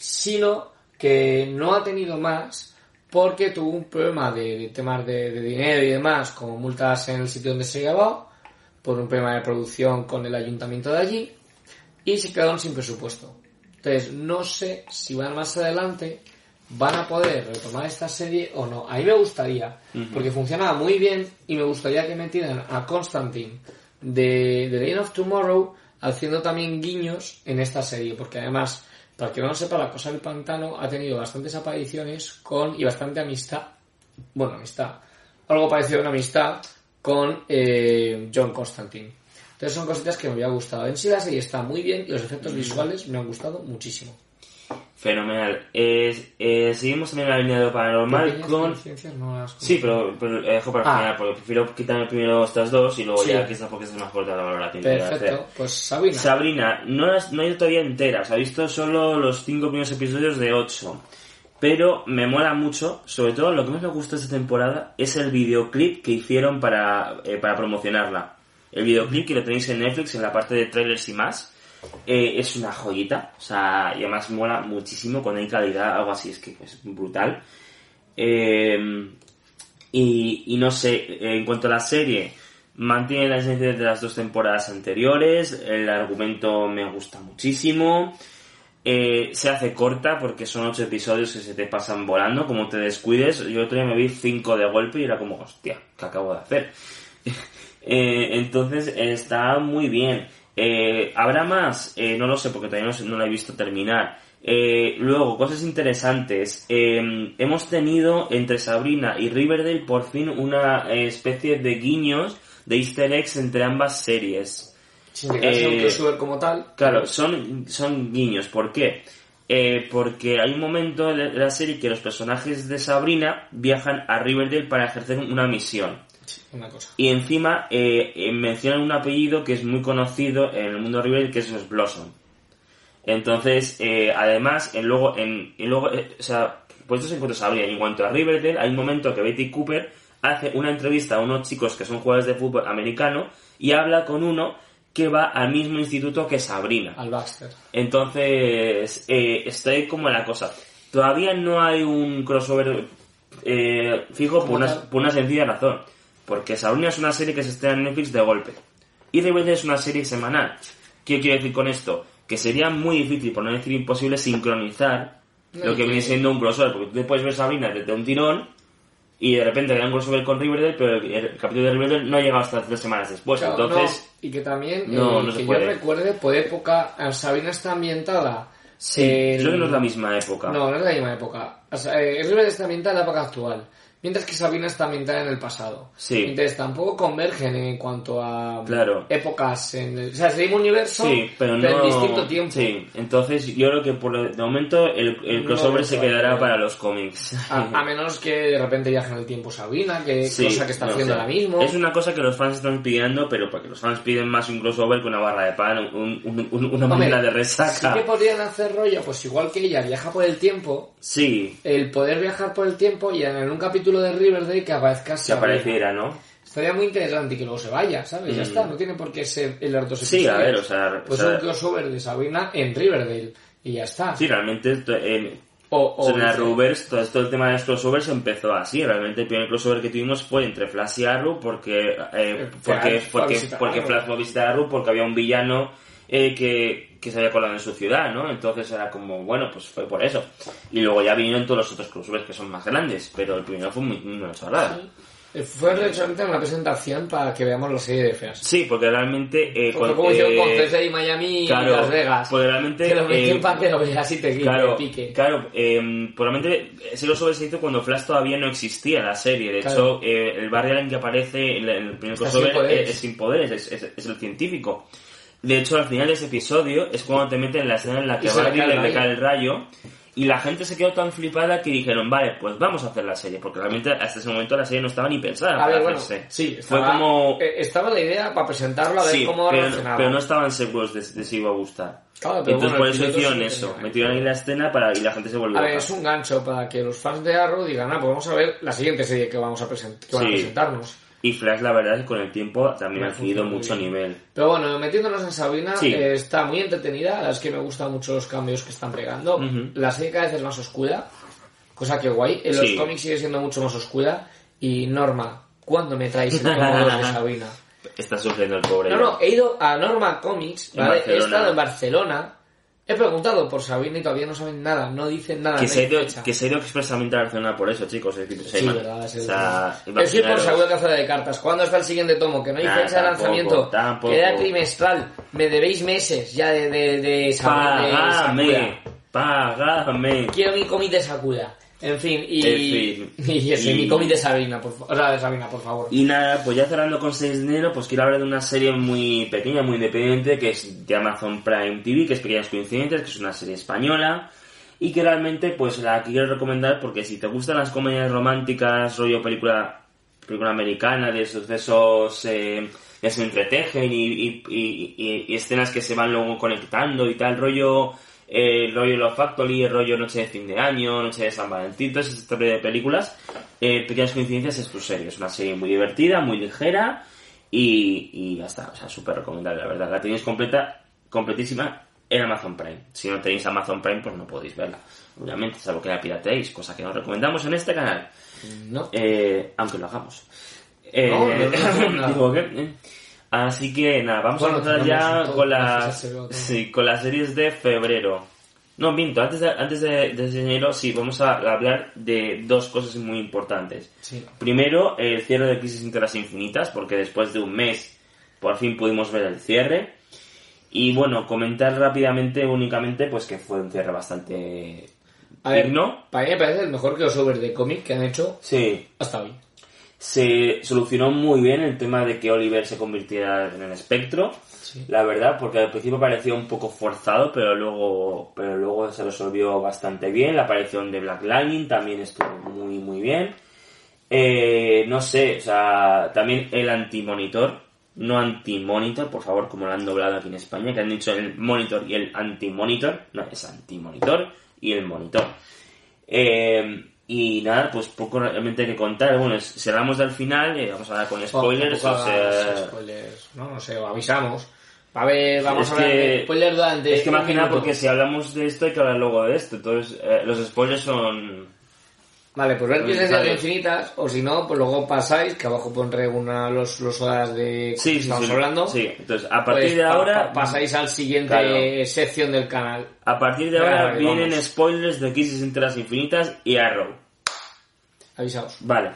sino que no ha tenido más porque tuvo un problema de, de temas de, de dinero y demás, como multas en el sitio donde se grabó, por un problema de producción con el ayuntamiento de allí, y se quedaron sin presupuesto. Entonces, no sé si van más adelante, van a poder retomar esta serie o no. A mí me gustaría, porque funcionaba muy bien, y me gustaría que metieran a Constantine de The Reign of Tomorrow haciendo también guiños en esta serie, porque además, para que no lo sepa, la cosa del pantano ha tenido bastantes apariciones con y bastante amistad, bueno, amistad, algo parecido a una amistad con eh, John Constantine. Entonces son cositas que me había gustado. En sí la serie está muy bien y los efectos visuales me han gustado muchísimo. Fenomenal. Eh, eh, seguimos también la línea de lo paranormal con... no las Sí, pero, pero eh, dejo para Ah. final, porque prefiero quitarme primero estas dos y luego Sí. ya quizás porque es más corta la valoración. Perfecto. Pues Sabrina. Sabrina, no, las, no he ido todavía entera, se ha visto solo los cinco primeros episodios de ocho. Pero me mola mucho, sobre todo lo que más me gusta esta temporada es el videoclip que hicieron para, eh, para promocionarla. El videoclip que lo tenéis en Netflix en la parte de trailers y más. Eh, es una joyita, o sea, y además mola muchísimo cuando hay calidad, algo así, es que es brutal. Eh, y, y no sé, en cuanto a la serie, mantiene la esencia de las dos temporadas anteriores, el argumento me gusta muchísimo, eh, se hace corta porque son ocho episodios que se te pasan volando, como te descuides, yo otro día me vi cinco de golpe y era como, hostia, ¿qué acabo de hacer? [LAUGHS] Eh, entonces está muy bien. Eh, ¿Habrá más? Eh, no lo sé porque todavía no, lo he visto terminar. Eh, luego, cosas interesantes. Eh, hemos tenido entre Sabrina y Riverdale por fin una eh, especie de guiños de easter eggs entre ambas series. Sin llegar a ser un eh, crossover como tal. Claro, son, son guiños. ¿Por qué? Eh, porque hay un momento de la serie que los personajes de Sabrina viajan a Riverdale para ejercer una misión. Una cosa. Y encima eh, eh, mencionan un apellido que es muy conocido en el mundo de Riverdale, que es los Blossom. Entonces, eh, además, en luego, en, luego eh, o sea, pues esto se encuentra Sabrina. Y en cuanto a Riverdale, hay un momento que Betty Cooper hace una entrevista a unos chicos que son jugadores de fútbol americano y habla con uno que va al mismo instituto que Sabrina. Al Baxter. Entonces, eh, estoy como en la cosa. Todavía no hay un crossover eh, fijo por una, por una sencilla razón. Porque Sabrina es una serie que se estrena en Netflix de golpe. Y Riverdale es una serie semanal. ¿Qué quiero decir con esto? Que sería muy difícil, por no decir imposible, sincronizar No, lo que viene que- siendo un crossover. Porque tú te puedes ver Sabrina desde un tirón y de repente hay un crossover con Riverdale, pero el, el capítulo de Riverdale no llega hasta tres semanas después. Claro, Entonces, no, y que también, no, eh, no se que puede. yo recuerde, por época, Sabina está ambientada Sí, creo que no es la misma época. No, no es la misma época. O sea, eh, Riverdale está ambientada en la época actual. Mientras que Sabina está ambientada en el pasado. Sí. Entonces tampoco convergen en cuanto a Claro. épocas. En el, o sea, es el mismo universo, Sí, pero no. en distinto tiempo. Sí, entonces yo creo que por el- de momento el, el No crossover lo se quedará para los cómics. A, [LAUGHS] a menos que de repente viaje en el tiempo Sabina, que Sí, cosa que está no haciendo sé. ahora mismo. Es una cosa que los fans están pidiendo, pero porque los fans piden más un crossover que una barra de pan, un- un- un- una manera de Sí resaca. que podrían hacer rollo, pues igual que ella viaja por el tiempo, Sí, el poder viajar por el tiempo y en un capítulo de Riverdale que aparezca si Sabina. apareciera, ¿no? Estaría muy interesante y que luego se vaya, ¿sabes? Ya está, no tiene por qué ser en dos Mm. Sí, a ver, o sea, Pues o sea- un crossover de Sabina en Riverdale y ya está. Sí, realmente en, O, o en la dice- Arrowverse, todo esto el tema de los crossovers empezó así. Realmente el primer crossover que tuvimos fue entre Flash y Arrow porque, eh, porque, a porque, a porque Arrow. Flash fue a visitar a Arrow porque había un villano eh, que, que se había colado en su ciudad, ¿no? Entonces era como, bueno, pues fue por eso. Y luego ya vinieron todos los otros crossovers que son más grandes, pero el primero fue muy, muy chorrada. Eh, Fue realmente una presentación para que veamos la serie de feas. Sí, porque realmente... Eh, con- como hicieron con eh, CSI Miami claro, y Las Vegas. porque realmente, Que lo metí eh, para que lo veas y te, Claro, pique. claro, eh, probablemente ese crossover se hizo cuando Flash todavía no existía la serie. De Claro. hecho, eh, el Barry Allen que aparece en, el primer crossover es sin poderes, es, es- es el científico. De hecho, al final de ese episodio es cuando te meten en la escena en la que Y Barry cae el le el rayo. Y la gente se quedó tan flipada que dijeron, vale, pues vamos a hacer la serie. Porque realmente hasta ese momento la serie no estaba ni pensada A para ver, bueno, hacerse. sí, Fue estaba, como... eh, estaba la idea para presentarlo a ver Sí, cómo pero, reaccionaba. pero no estaban seguros de, de si iba a gustar. Claro, pero Entonces bueno, por eso hicieron sí eso. Metieron ahí la escena para y la gente se volvió A ver, es un gancho para que los fans de Arrow digan, ah, pues vamos a ver la siguiente serie que vamos a, present que van a presentarnos. Y Flash, la verdad es que con el tiempo también Me ha adquirido mucho bien. nivel. Pero bueno, metiéndonos en Sabina, Sí. eh, está muy entretenida. La verdad es que me gustan mucho los cambios que están pegando. Ujú. La serie cada vez es más oscura, cosa que guay. En los Sí. cómics sigue siendo mucho más oscura. Y Norma, ¿cuándo me traes el de [LAUGHS] Sabina? Está sufriendo el pobre. No, no, he ido a Norma Comics, ¿vale? he estado en Barcelona. He preguntado por Sabina y todavía no saben nada, no dicen nada. que, se ha ido, fecha. que se ha ido expresamente a Barcelona por eso, chicos. Es decir, Sí, se- verdad, es el o sea, Yo por que hace de cartas. ¿Cuándo está el siguiente tomo? Que no hay Nah, fecha de lanzamiento. tampoco. Queda trimestral. Me debéis meses ya de, de, de, de Págame, Sakura. págame. Quiero mi cómic de Sakura. En fin, y, En fin. [LAUGHS] y ese, Y- mi cómic de Sabina, por, o sea, de por favor. Y nada, pues ya cerrando con 6 de enero, pues quiero hablar de una serie muy pequeña, muy independiente, que es de Amazon Prime TV, que es Pequeñas Coincidencias, que es una serie española, y que realmente pues la quiero recomendar porque si te gustan las comedias románticas, rollo película, película americana, de sucesos eh, que se entretejen y- y escenas que se van luego conectando y tal, rollo... eh, el rollo Love Factory, el rollo Noche de fin de año, Noche de San Valentín, toda esa historia de películas. Eh, Pequeñas coincidencias es tu serie, es una serie muy divertida, muy ligera y, y ya está, o sea, súper recomendable, la verdad. La tenéis completa, completísima en Amazon Prime. Si no tenéis Amazon Prime, pues no podéis verla. Obviamente, salvo que la pirateéis, cosa que no recomendamos en este canal. No. Eh, aunque lo hagamos. Eh, No, no, no, no. [LAUGHS] digo que. Así que nada, vamos Bueno, a empezar ya con las, sí, con las series de febrero. No, minto, antes de, antes de, de enero sí, vamos a hablar de dos cosas muy importantes. Sí. Primero, el cierre de Crisis entre las Infinitas, porque después de un mes por fin pudimos ver el cierre. Y bueno, comentar rápidamente únicamente pues que fue un cierre bastante A ver, digno. para mí me parece el mejor crossover de cómic que han hecho Sí, hasta hoy. Se solucionó muy bien el tema de que Oliver se convirtiera en el espectro. Sí. La verdad, porque al principio parecía un poco forzado, pero luego, pero luego se resolvió bastante bien. La aparición de Black Lightning también estuvo muy, muy bien. Eh, no sé, o sea, también el antimonitor, no antimonitor, por favor, como lo han doblado aquí en España, que han dicho el monitor y el antimonitor, no, es antimonitor y el monitor. Eh, y nada, pues poco realmente que contar. Bueno, hablamos del final, eh, vamos a hablar con spoilers, Tampoco o sea... hagas spoilers, no, no sé, o avisamos. A ver, vamos Es a hablar que- de spoilers durante Es que que minuto. porque si hablamos de esto hay que hablar luego de esto. Entonces, eh, los spoilers son... Vale, pues ver vale. infinitas, o si no, pues luego pasáis, que abajo pondré una los, los horas de Sí, que sí, estamos sí. hablando. Sí, entonces a partir Pues de pa- ahora... pa- pasáis al siguiente Claro. sección del canal. A partir de ahora vale, vienen vamos. spoilers de Crisis entre las Infinitas y Arrow. Avisaos. Vale.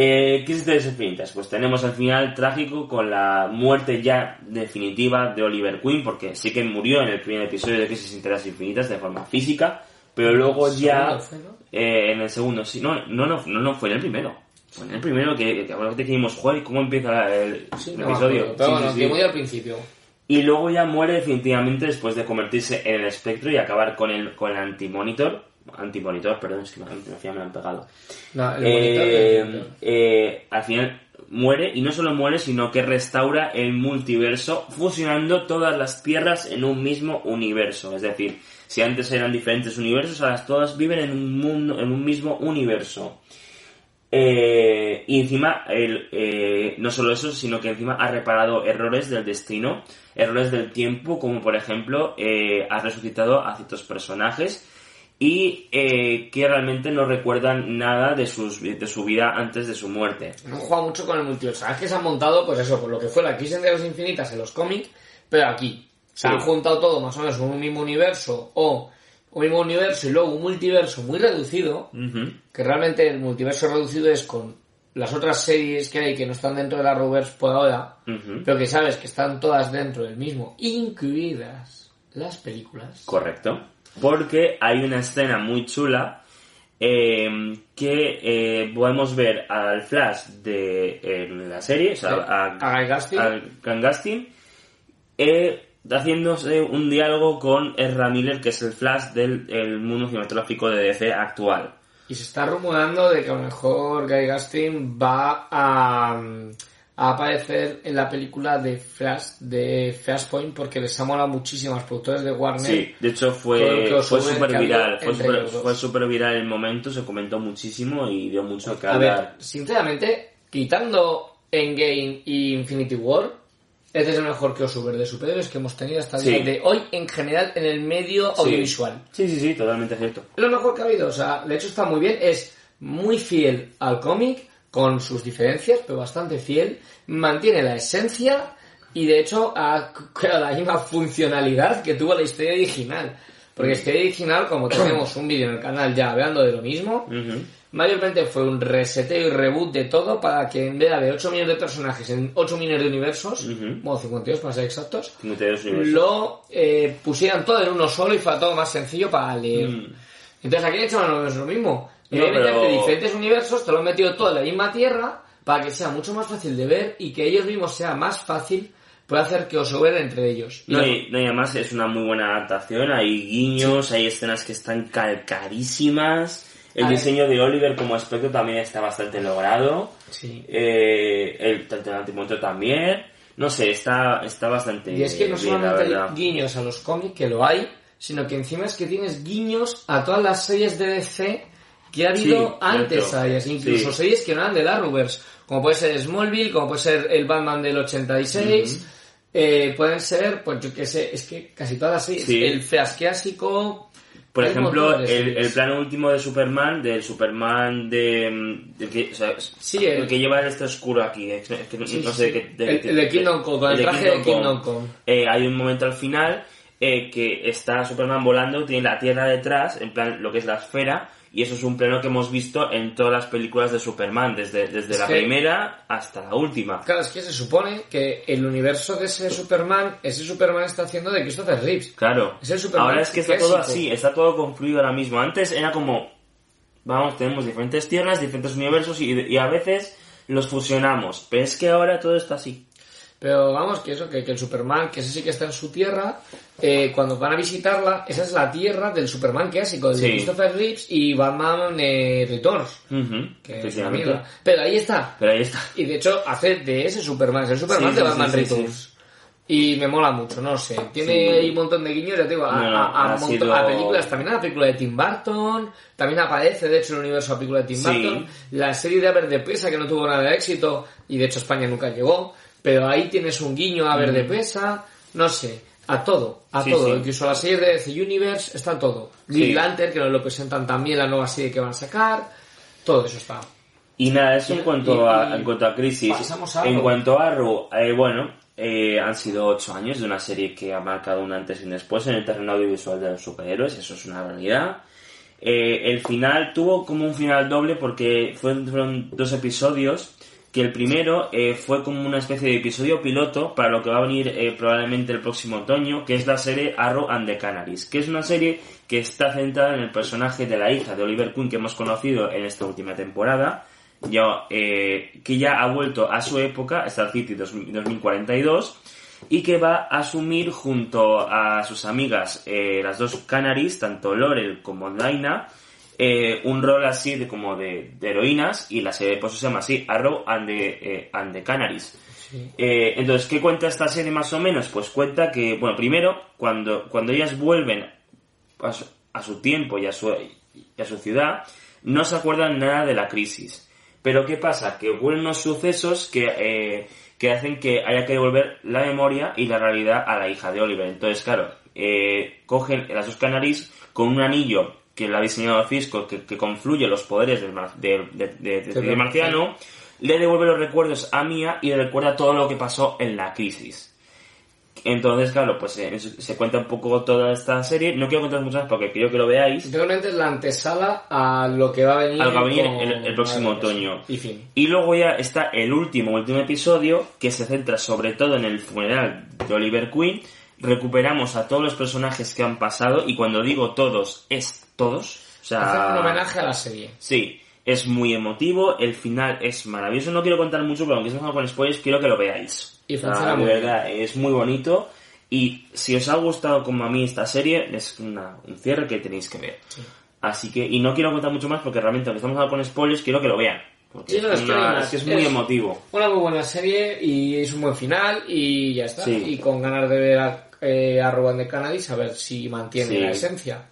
Eh, Crisis de las Infinitas, pues tenemos al final trágico con la muerte ya definitiva de Oliver Queen, porque sí que murió en el primer episodio de Crisis las Infinitas de forma física, pero luego ya Segundo fue, ¿no? eh, en el segundo, sí, no, no, no, no, no, fue en el primero. Fue en el primero que, que, que dijimos, joder, ¿cómo empieza el, Sí, el no me episodio? Pero Sí, bueno, sí, que muy al principio. Y luego ya muere definitivamente después de convertirse en el espectro y acabar con el, con el antimonitor. Antimonitor, perdón, es que me, han pegado. No, el Eh, monitor eh, al final muere y no solo muere, sino que restaura el multiverso fusionando todas las tierras en un mismo universo. Es decir, si antes eran diferentes universos, ahora todas viven en un mundo, en un mismo universo. Eh, y encima, el, eh, no solo eso, sino que encima ha reparado errores del destino, errores del tiempo, como por ejemplo, eh, ha resucitado a ciertos personajes y eh, que realmente no recuerdan nada de, sus, de su vida antes de su muerte. No juega mucho con el multiverso. Sabes que se han montado, pues eso, por lo que fue la crisis de las infinitas en los cómics, pero aquí. Se Sí. han juntado todo más o menos en un mismo universo, o un mismo universo y luego un multiverso muy reducido, que realmente el multiverso reducido es con las otras series que hay que no están dentro de la Rovers por ahora, Ujú. pero que sabes que están todas dentro del mismo, incluidas las películas. Correcto. Porque hay una escena muy chula eh, que eh, podemos ver al Flash de eh, la serie, o sea, Sí. a, A Gustin, eh, haciéndose un diálogo con Ezra Miller, que es el Flash del el mundo cinematográfico de DC actual. Y se está rumorando de que a lo mejor Guy Gustin va a, a aparecer en la película de Flash, de Flashpoint, porque les ha molado muchísimo a los productores de Warner. Sí, de hecho fue, fue súper viral, fue dos. fue súper viral el momento, se comentó muchísimo y dio mucho que A ver, sinceramente, quitando Endgame y Infinity War, este es el mejor crossover de superhéroes que hemos tenido hasta el Sí. día de hoy, en general, en el medio Sí. audiovisual. Sí, sí, sí, totalmente cierto. Lo mejor que ha habido, o sea, de hecho está muy bien, es muy fiel al cómic, con sus diferencias, pero bastante fiel, mantiene la esencia y de hecho ha creado la misma funcionalidad que tuvo la historia original. Porque la historia original, como tenemos un vídeo en el canal ya hablando de lo mismo, Ujú. mayormente fue un reseteo y reboot de todo para que en vez de 8 millones de personajes en 8 millones de universos, Ujú. bueno, 52 para ser exactos, 52 universos. lo eh, pusieran todo en uno solo y fuera todo más sencillo para leer. Mm. Entonces aquí han hecho más o menos lo mismo. En No, de pero- meterte diferentes universos, te lo han metido todo en la misma tierra para que sea mucho más fácil de ver y que ellos mismos sea más fácil poder hacer que os sobre entre ellos. Y No, y, no, y además es una muy buena adaptación, hay guiños, hay escenas que están calcadísimas. El A ver. diseño de Oliver como aspecto también está bastante logrado. Sí. Eh, el tanto también. No sé, está, está bastante Y es que no bien, la solamente hay guiños a los cómics, que lo hay, sino que encima es que tienes guiños a todas las series de DC que ha habido Sí, antes a ellas, incluso Sí. series que no eran de Arrowverse, como puede ser Smallville, como puede ser el Batman del 86, eh, pueden ser, pues yo qué sé, es que casi todas series, Sí. el Flash clásico... Por ejemplo, de el, el plano último de Superman, del Superman de... del que, o sea, Sí, el, el- que lleva este oscuro aquí. Es que, no, sé de qué... El- el de Kingdom Come, con el traje de Kingdom Come. Eh, hay un momento al final eh, que está Superman volando, tiene la Tierra detrás, en plan lo que es la esfera, y eso es un plano que hemos visto en todas las películas de Superman, desde, desde Es la que- primera hasta la última. Claro, es que se supone que el universo de ese Superman, ese Superman está haciendo de Christopher Reeves. Claro. Es el Superman Ahora es que está todo así, está todo confluido ahora mismo. Antes era como, vamos, tenemos diferentes tierras, diferentes universos y, y a veces los fusionamos. Pero es que ahora todo está así. Pero vamos, que eso, que, que el Superman, que ese sí que está en su tierra, eh, cuando van a visitarla, esa es la tierra del Superman clásico, el de Sí. Christopher Reeves y Batman eh, Returns, Ujú, que es una mierda. Pero ahí está. Pero ahí está. Y de hecho, hace de ese Superman, es el Superman Sí, de Batman sí, Returns. Y me mola mucho, no sé. Tiene un montón de guiños, ya te digo, a, No, a- a sido- películas. También a la película de Tim Burton. También aparece, de hecho, en el universo de la película de Tim. Burton. La serie de Aver de que no tuvo nada de éxito. Y de hecho, España nunca llegó. Pero ahí tienes un guiño a Aver de Pesa. No sé. A todo, a Mm. Sí, todo. sí. Incluso la serie de DC Universe está todo. Sí. Green Lantern, que nos lo presentan también, la nueva serie que van a sacar. Todo eso está. Y nada, eso Y- en cuanto, y- a, y en cuanto a Crisis. a en cuanto a Arrow, eh, bueno, eh, han sido ocho años de una serie que ha marcado un antes y un después en el terreno audiovisual de los superhéroes, eso es una realidad. Eh, el final tuvo como un final doble porque fueron, fueron dos episodios que el primero eh, fue como una especie de episodio piloto para lo que va a venir eh, probablemente el próximo otoño, que es la serie Arrow and the Canaries, que es una serie que está centrada en el personaje de la hija de Oliver Queen que hemos conocido en esta última temporada, ya, eh, que ya ha vuelto a su época, Star City 2000 2042, y que va a asumir junto a sus amigas, eh, las dos Canaries, tanto Laurel como Dinah, eh, un rol así de como de, de heroínas y la serie pues se llama así Arrow and the, eh, and the Canaries. Eh, entonces qué cuenta esta serie más o menos pues cuenta que bueno primero cuando cuando ellas vuelven a su, a su tiempo y a su y a su ciudad no se acuerdan nada de la crisis. Pero qué pasa que ocurren unos sucesos que eh, que hacen que haya que devolver la memoria y la realidad a la hija de Oliver. Entonces claro eh, cogen las dos Canaries con un anillo que lo ha diseñado Cisco, que, que confluye los poderes de, de- de- de- del marciano, le devuelve los recuerdos a Mia y le recuerda todo lo que pasó en la crisis. Entonces, claro, pues eh, se, cuenta un poco toda esta serie. No quiero contar mucho más porque quiero que lo veáis. Realmente es la antesala a lo que va a venir, A lo que va a venir con- el- el próximo Madre otoño. Y fin. Y luego ya está el último, último episodio que se centra sobre todo en el funeral de Oliver Queen. Recuperamos a todos los personajes que han pasado y cuando digo todos, es todos. O sea, un homenaje a la serie. Sí, es muy emotivo, el final es maravilloso. No quiero contar mucho, pero aunque estamos con spoilers, quiero que lo veáis. Y funciona muy verdad, es muy bonito. Y si os ha gustado como a mí esta serie, es una- un cierre que tenéis que ver. Así que, y no quiero contar mucho más porque realmente, aunque estamos hablando con spoilers, quiero que lo vean. Porque Sí, no, es, una- es que es muy Es- emotivo. Una muy buena serie y es un buen final y ya está. Sí. Y con ganas de ver a, eh, a Ruben de Cannabis a ver si mantiene la esencia.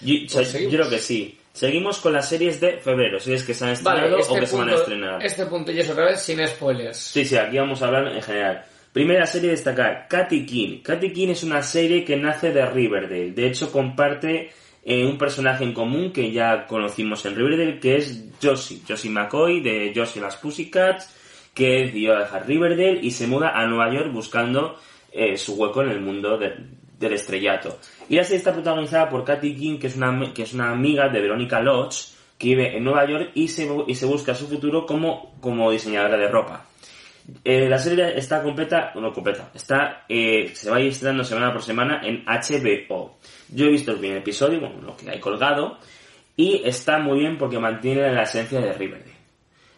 Yo, Pues yo creo que sí. Seguimos con las series de febrero, series que se han estrenado Vale, o este que se van a estrenar. este punto y eso otra vez sin spoilers. Sí, sí, aquí vamos a hablar en general. Primera serie a destacar, Katy King. Katy King es una serie que nace de Riverdale. De hecho, comparte eh, un personaje en común que ya conocimos en Riverdale, que es Josie. Josie McCoy, de Josie las Pussycats, que decidió dejar Riverdale y se muda a Nueva York buscando eh, su hueco en el mundo de- del estrellato. Y la serie está protagonizada por Katy King, que es una, que es una amiga de Verónica Lodge, que vive en Nueva York y se, y se busca su futuro como, como diseñadora de ropa. Eh, la serie está completa, no completa, está, eh, se va estrenando semana por semana en HBO. Yo he visto el primer episodio, bueno, lo que hay colgado, y está muy bien porque mantiene la esencia de Riverdale.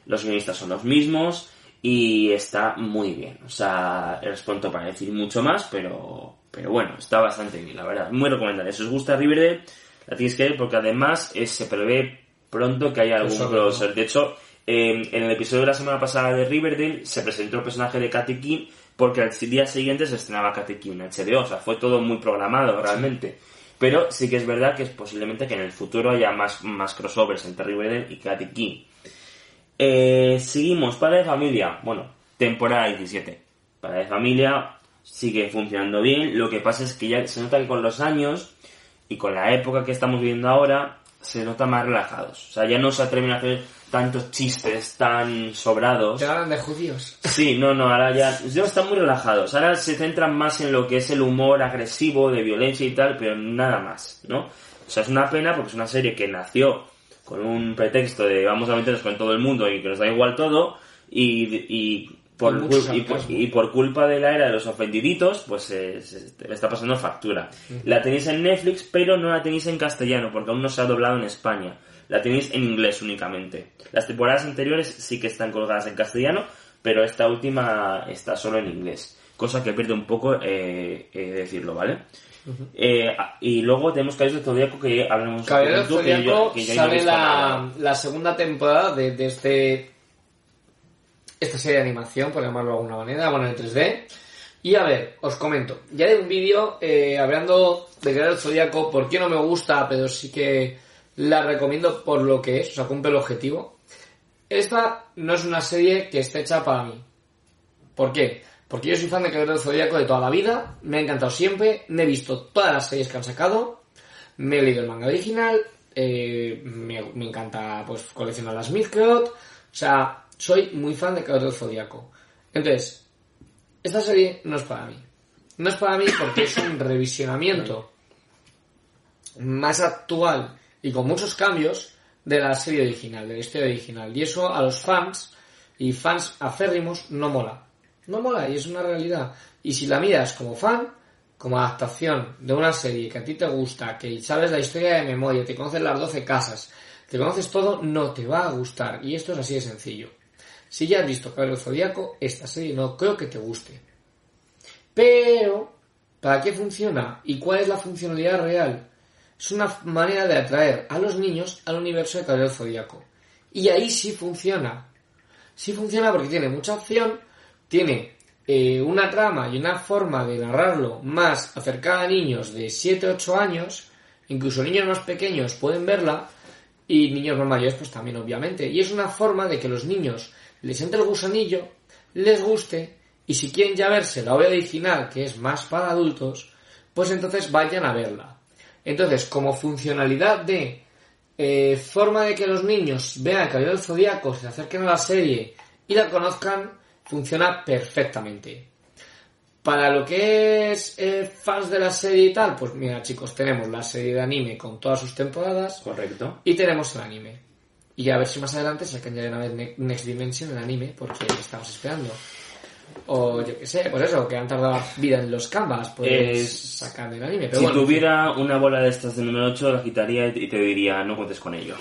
Los guionistas son los mismos y está muy bien. O sea, es pronto para decir mucho más, pero, pero bueno, está bastante bien, la verdad. Muy recomendable. Si os gusta Riverdale, la tenéis que ver porque además eh, se prevé pronto que haya algún Crossover. De hecho, eh, en el episodio de la semana pasada de Riverdale se presentó el personaje de Katy King porque al día siguiente se estrenaba Katy King en HBO. O sea, fue todo muy programado realmente. Pero sí que es verdad que es posiblemente que en el futuro haya más, más crossovers entre Riverdale y Katy King. Eh, seguimos, Padre de Familia. Bueno, temporada 17. Padre de Familia sigue funcionando bien. Lo que pasa es que ya se nota que con los años y con la época que estamos viviendo ahora, se nota más relajados. O sea, ya no se atreven a hacer tantos chistes tan sobrados. Te hablan de judíos. Sí, no, no, ahora ya, ya están muy relajados. Ahora se centran más en lo que es el humor agresivo, de violencia y tal, pero nada más, ¿no? O sea, es una pena porque es una serie que nació con un pretexto de vamos a meternos con todo el mundo y que nos da igual todo y, y por, Y mucho cul- y, por, sarcasmo. y por culpa de la era de los ofendiditos, pues eh, se- le está pasando factura. La tenéis en Netflix, pero no la tenéis en castellano porque aún no se ha doblado en España. La tenéis en inglés únicamente. Las temporadas anteriores sí que están colgadas en castellano, pero esta última está solo en inglés. Cosa que pierde un poco eh, eh, decirlo, ¿vale? Eh, y luego tenemos Caballeros del Zodíaco que hablamos un Caballero del que yo- Zodíaco que yo he sale la segunda temporada de, de este esta serie de animación, por llamarlo de alguna manera, bueno, en 3D. Y a ver, os comento. Ya de un vídeo eh, hablando de Guerrero Zodíaco, por qué no me gusta, pero sí que la recomiendo por lo que es, o sea, cumple el objetivo. Esta no es una serie que esté hecha para mí. ¿Por qué? Porque yo soy fan de Guerrero Zodíaco de toda la vida, me ha encantado siempre, me he visto todas las series que han sacado, me he leído el manga original, eh, me, encanta pues coleccionar las Mythcraft, o sea, soy muy fan de Caballero del Zodíaco. Entonces, esta serie no es para mí. No es para mí porque es un revisionamiento más actual y con muchos cambios de la serie original, de la historia original. Y eso a los fans y fans aférrimos no mola. No mola y es una realidad. Y si la miras como fan, como adaptación de una serie que a ti te gusta, que sabes la historia de memoria, te conoces las 12 casas, te conoces todo, no te va a gustar. Y esto es así de sencillo. Si ya has visto Caballero Zodíaco, esta serie no creo que te guste. Pero, ¿para qué funciona? ¿Y cuál es la funcionalidad real? Es una manera de atraer a los niños al universo de Caballero Zodíaco. Y ahí sí funciona. Sí funciona porque tiene mucha acción, tiene eh, una trama y una forma de narrarlo más acercada a niños de 7-8 años, incluso niños más pequeños pueden verla, y niños más mayores pues también obviamente. Y es una forma de que los niños les entre el gusanillo, les guste, y si quieren ya verse la obra original, que es más para adultos, pues entonces vayan a verla. Entonces, como funcionalidad de eh, forma de que los niños vean Caballero del Zodíaco, se acerquen a la serie y la conozcan, funciona perfectamente. Para lo que es eh, fans de la serie y tal, pues mira chicos, tenemos la serie de anime con todas sus temporadas Correcto. y tenemos el anime. Y a ver si más adelante sacan ya de una vez Ne- Next Dimension el anime, porque estamos esperando. O yo que sé, pues eso, que han tardado vida en los canvas, pues Es- sacan el anime. Pero Si bueno, tuviera una bola de estas de número 8, la quitaría y te diría, no cuentes con ello.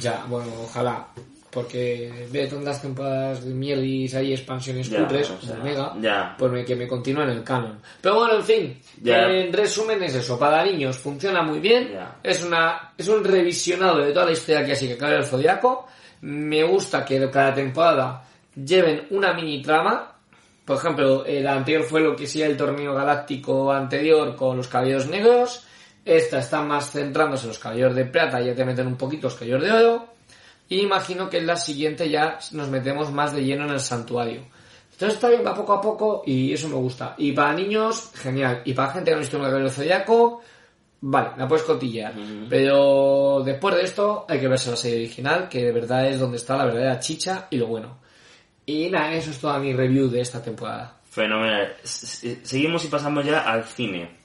Ya, bueno, ojalá. Porque ve tantas temporadas de mierdis ahí, expansiones Ya, cutres, o sea, de Mega, ya. pues me- que me continúen el canon. Pero bueno, en fin, Ya. en resumen es eso, para niños funciona muy bien, Ya. es una es un revisionado de toda la historia que así que cae el Zodiaco, me gusta que cada temporada lleven una mini trama, por ejemplo, el anterior fue lo que sea el torneo galáctico anterior con los caballeros negros, esta está más centrándose en los caballeros de plata, ya te meten un poquito los caballeros de oro, y imagino que en la siguiente ya nos metemos más de lleno en el santuario. Entonces está bien, va poco a poco y eso me gusta. Y para niños, genial. Y para gente que no ha visto nunca el zodiaco, vale, la puedes cotillear. Pero después de esto hay que verse la serie original, que de verdad es donde está la verdadera chicha y lo bueno. Y nada, eso es toda mi review de esta temporada. Fenomenal. Seguimos y pasamos ya al cine.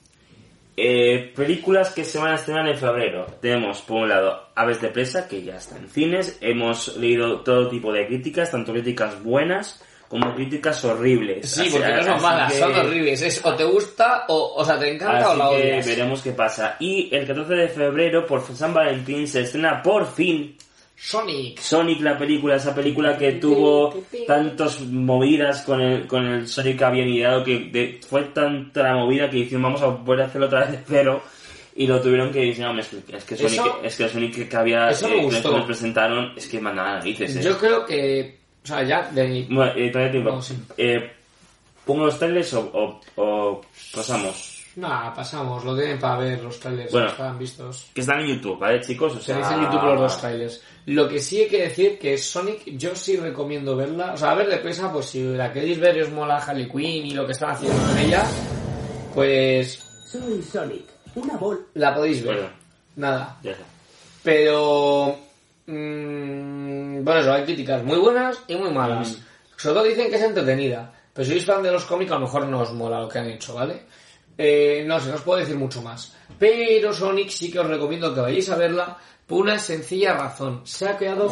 Eh, películas que se van a estrenar en febrero. Tenemos, por un lado, Aves de Presa, que ya está en cines. Hemos leído todo tipo de críticas, tanto críticas buenas como críticas horribles. Sí, Así- porque no son así malas, que- son horribles. Es o te gusta o, o sea, te encanta o la Así que odias. veremos qué pasa. Y el 14 de febrero, por San Valentín, se estrena por fin Sonic. Sonic, la película, esa película que tuvo tantas movidas con el, con el Sonic que habían ideado, que de- fue tanta la movida que hicieron, vamos a volver a hacerlo otra vez de cero, y lo tuvieron que decir, no, es que, es que Sonic, Eso- es que el Sonic que había, eso me eh, que gustó. nos presentaron, es que mandaba narices, eh. Yo creo que, o sea, ya de Bueno, eh, todavía tengo. No, sí. Eh, ¿Pongo los trailers o, o, o pasamos? Nada, pasamos, lo tienen para ver los trailers, Bueno. están vistos. Que están en YouTube, ¿vale, chicos? O Se sea, dice en YouTube los dos trailers. Lo que sí hay que decir que Sonic, yo sí recomiendo verla. O sea, a ver, de presa, pues si la queréis ver y os mola Harley Quinn y lo que están haciendo con ella, pues Soy Sonic, una bol. la podéis ver. Bueno. Nada. Ya está. Pero... mm, bueno, eso, hay críticas muy buenas y muy malas. Sobre todo dicen que es entretenida. Pero si sois fan de los cómics, a lo mejor no os mola lo que han hecho, ¿vale? Eh, no sé, no os puedo decir mucho más. Pero Sonic sí que os recomiendo que vayáis a verla por una sencilla razón. Se ha creado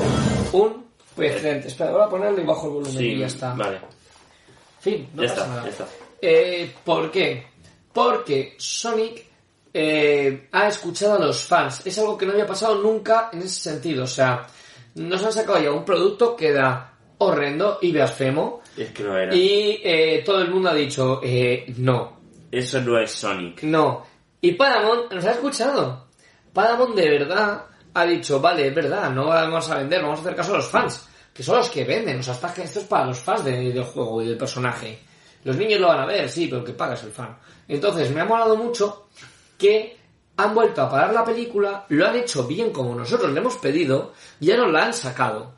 un precedente. Espera, voy a ponerle y bajo el volumen Sí, y ya está. Vale, fin, no ya pasa está, nada. ya está. Eh, ¿Por qué? Porque Sonic eh, ha escuchado a los fans. Es algo que no había pasado nunca en ese sentido. O sea, nos han sacado ya un producto que era horrendo y blasfemo. Es que lo era. Y eh, todo el mundo ha dicho, eh, no, Eso no es Sonic. no. Y Paramount nos ha escuchado. Paramount de verdad ha dicho, vale, es verdad, no vamos a vender, vamos a hacer caso a los fans. Que son los que venden. O sea, esta- esto es para los fans de- del juego y del personaje. Los niños lo van a ver, sí, pero que paga es el fan. Entonces, me ha molado mucho que han vuelto a parar la película, lo han hecho bien como nosotros le hemos pedido, ya nos la han sacado.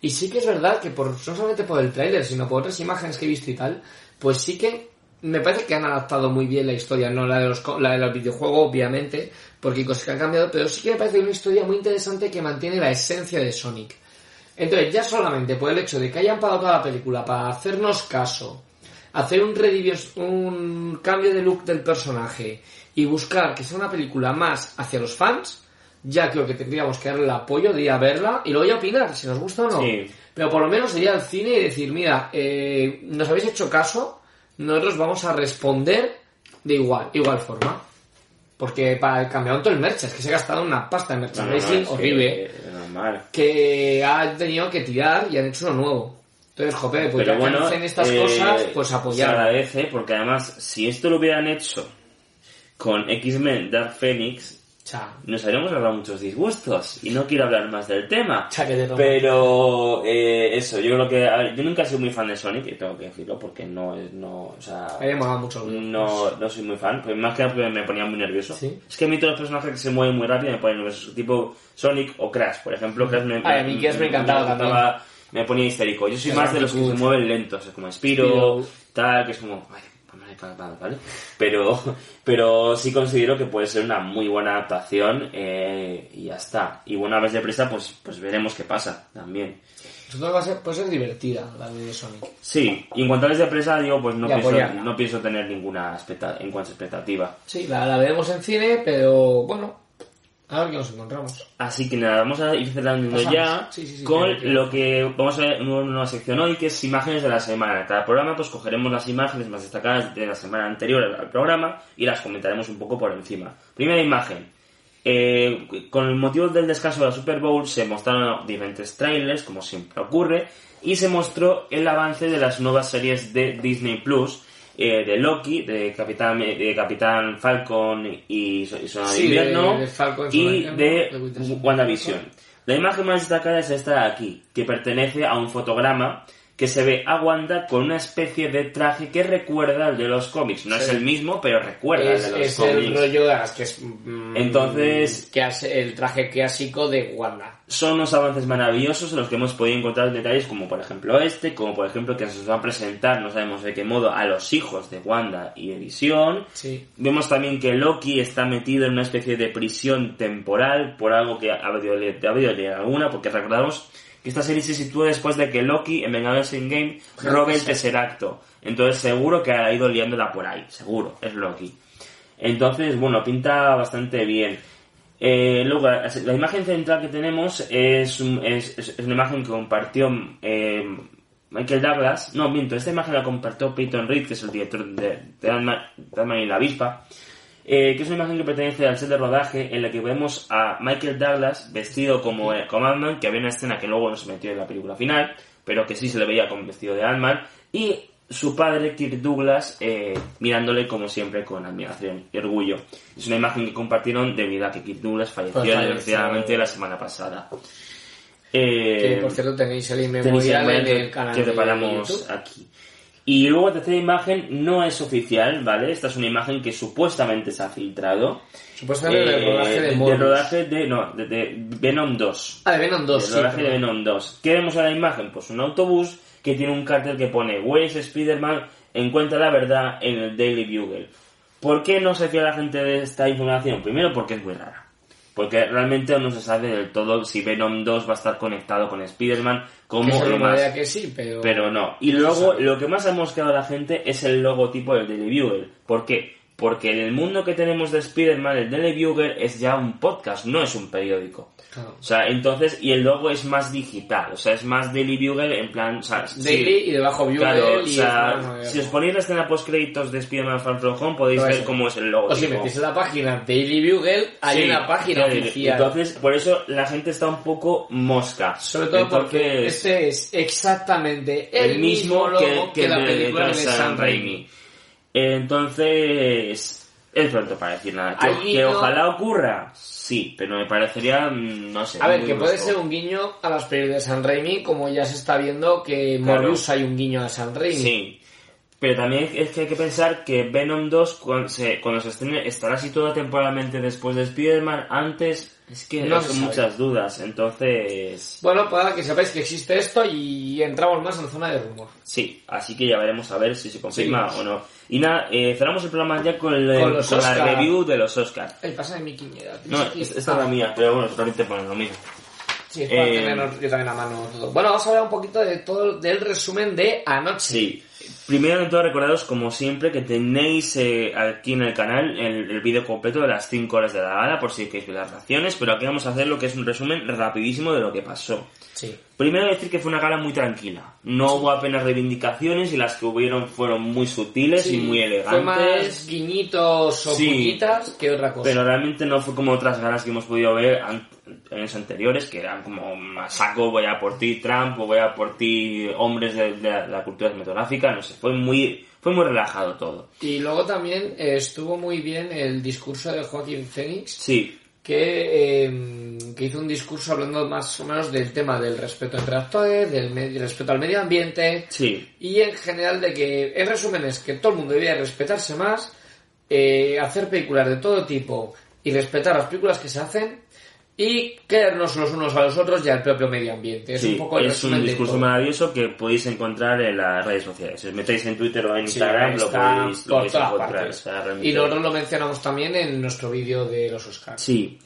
Y sí que es verdad que por, no solamente por el tráiler, sino por otras imágenes que he visto y tal, pues sí que me parece que han adaptado muy bien la historia, no la de los, la del videojuego, obviamente, porque hay cosas que han cambiado, pero sí que me parece una historia muy interesante que mantiene la esencia de Sonic. Entonces, ya solamente por el hecho de que hayan parado toda la película para hacernos caso, hacer un, un cambio de look del personaje y buscar que sea una película más hacia los fans, ya creo que tendríamos que darle el apoyo de ir a verla y luego ya opinar si nos gusta o no. Sí. Pero por lo menos ir al cine y decir, mira, eh, nos habéis hecho caso, nosotros vamos a responder de igual, igual forma. Porque para el todo el merch, es que se ha gastado una pasta en No, no, no, merchandising que- horrible que ha tenido que tirar y han hecho uno nuevo. Entonces, jope, pues Pero ya bueno, que hacen estas eh, cosas, pues Se apoyar. agradece porque además, si esto lo hubieran hecho con X-Men Dark Phoenix, Cha. nos habríamos hablado muchos disgustos y no quiero hablar más del tema. Cha, que te. Pero eh, eso, yo creo que a ver, yo nunca he sido muy fan de Sonic y tengo que decirlo porque no es no, o sea, mucho. no, no soy muy fan, pues más que nada porque me ponía muy nervioso. Sí. Es que a mí todos los personajes que se mueven muy rápido me ponen nervioso, tipo Sonic o Crash, por ejemplo. Crash me, Ay, a mí Crash me encantaba también. Me ponía histérico. Yo soy más de los que se mueven lentos, como Spiro, tal, que es como... pues. Pero, pero sí considero que puede ser una muy buena adaptación eh, y ya está. Y una vez deprisa, pues, pues veremos qué pasa también. Va a ser, puede ser divertida la de Sonic. Sí, y en cuanto a vez deprisa, digo, pues no, pienso, apoyarla. no pienso tener ninguna expecta- en cuanto a expectativa. Sí, la, la veremos en cine, pero bueno, a ver qué nos encontramos. Así que nada, vamos a ir cerrando ya Sí, sí, sí, con lo que vamos a ver en una nueva sección hoy, que es imágenes de la semana. Cada programa pues cogeremos las imágenes más destacadas de la semana anterior al al programa y las comentaremos un poco por encima. Primera imagen. Eh, con el motivo del descanso de la Super Bowl se mostraron diferentes trailers, como siempre ocurre, y se mostró el avance de las nuevas series de Disney Plus, eh, de Loki, de Capitán, de Capitán Falcon y, y Soldado Sí, Invierno, de Falcon y de de. WandaVision. La imagen más destacada es esta de aquí, que pertenece a un fotograma que se ve a Wanda con una especie de traje que recuerda al de los cómics. No es Sí. el mismo, pero recuerda Es, al de los es cómics. el rollo de las que es. mm, Entonces- Que hace el traje clásico de Wanda. Son unos avances maravillosos en los que hemos podido encontrar detalles como por ejemplo este, como por ejemplo que se nos va a presentar, no sabemos de qué modo, a los hijos de Wanda y de Visión. Sí. Vemos también que Loki está metido en una especie de prisión temporal por algo que ha habido, ha habido alguna, porque recordamos esta serie se sitúa después de que Loki en Vengadores Endgame robe el Tesseracto. Entonces seguro que ha ido liándola por ahí, seguro, es Loki. Entonces, bueno, pinta bastante bien. Eh, luego, la imagen central que tenemos es, es, una imagen que compartió eh, Michael Douglas. No, miento, esta imagen la compartió Peyton Reed, que es el director de, de y la avispa. Eh, que es una imagen que pertenece al set de rodaje en la que vemos a Michael Douglas vestido como, como Ant-Man, que había una escena que luego no se metió en la película final, pero que sí se le veía como vestido de Ant-Man, y su padre, Kirk Douglas, eh, mirándole como siempre con admiración y orgullo. Es una imagen que compartieron debido a que Kirk Douglas falleció Pues falleció. desgraciadamente la semana pasada. Eh, Que por cierto tenéis el inmemorial el en el canal que preparamos aquí. Y luego la tercera imagen no es oficial, ¿vale? Esta es una imagen que supuestamente se ha filtrado. Supuestamente del Eh, rodaje de del Morbius. rodaje de, no, de, de Venom 2. Ah, de Venom 2, Del sí. rodaje de. Venom 2. ¿Qué vemos en la imagen? Pues un autobús que tiene un cartel que pone is Spider-Man? Encuentra la verdad en el Daily Bugle. ¿Por qué no se fía la gente de esta información? Primero porque es muy rara. Porque realmente no se sabe del todo si Venom 2 va a estar conectado con Spider-Man como lo más. que sí, pero... Pero no. Y luego lo que más ha mosqueado a la gente es el logotipo del Daily Bugle. ¿Por qué? Porque en el mundo que tenemos de Spider-Man, el Daily Bugle es ya un podcast, no es un periódico. Claro. O sea, entonces, y el logo es más digital, o sea, es más Daily Bugle en plan, o sea, sí, Daily y debajo Bugle claro, o y... sea, es una- si os ponéis la escena post créditos de Spider-Man Far From Home podéis ver eso. cómo es el logo. O si metéis en la página Daily Bugle, hay Sí, una página claro, oficial. Entonces, por eso la gente está un poco mosca. Sobre todo porque este es exactamente el, el mismo logo que, que, la el de- película de de Sam Raimi. Entonces, es pronto para decir nada. ¿Que, ojalá ocurra? Sí, pero me parecería, mm, no sé. A ver, muy que puede brusco. ser un guiño a las películas de San Raimi, como ya se está viendo que en Claro. Morbius hay un guiño a San Raimi. Sí. Pero también es que hay que pensar que Venom 2, cuando se, cuando se estrene, estará situada temporalmente después de Spider-Man, antes... Es que No son sabe. muchas dudas, entonces... Bueno, para que sepáis que existe esto y entramos más en la zona de rumor. Sí, así que ya veremos a ver si se confirma Sí. o no. Y nada, eh, cerramos el programa ya con, el- Con la review de los Oscars. El pasa de mi quiñera. No, es- esta es la mía, pero bueno, solamente ponen lo mismo. Sí, es para Eh, tener yo también a mano todo. Bueno, vamos a hablar un poquito de todo del resumen de anoche. Sí. Primero de todo, recordaros, como siempre, que tenéis eh, aquí en el canal el, el vídeo completo de las 5 horas de la gala, por si queréis ver las reacciones, pero aquí vamos a hacer lo que es un resumen rapidísimo de lo que pasó. Sí. Primero decir que fue una gala muy tranquila. No hubo apenas reivindicaciones y las que hubieron fueron muy sutiles y muy Fue más elegantes. guiñitos o Sí. que otra cosa. Pero realmente no fue como otras galas que hemos podido ver an- en años anteriores, que eran como saco, voy a por ti Trump, o voy a por ti hombres de, de la, la cultura cinematográfica, no sé, fue muy, fue muy relajado todo. Y luego también eh, estuvo muy bien el discurso de Joaquín Phoenix, Sí, que, eh, que hizo un discurso hablando más o menos del tema del respeto entre actores, del, respeto al medio ambiente, sí, y en general de que, en resumen, es que todo el mundo debería respetarse más, eh, hacer películas de todo tipo y respetar las películas que se hacen y querernos los unos a los otros y al propio medio ambiente. Es sí, un poco el es resumen un de discurso maravilloso que podéis encontrar en las redes sociales. Si os metéis en Twitter o en Sí, Instagram, lo podéis, lo encontrar. Y nosotros lo mencionamos también en nuestro vídeo de los Oscars. Sí.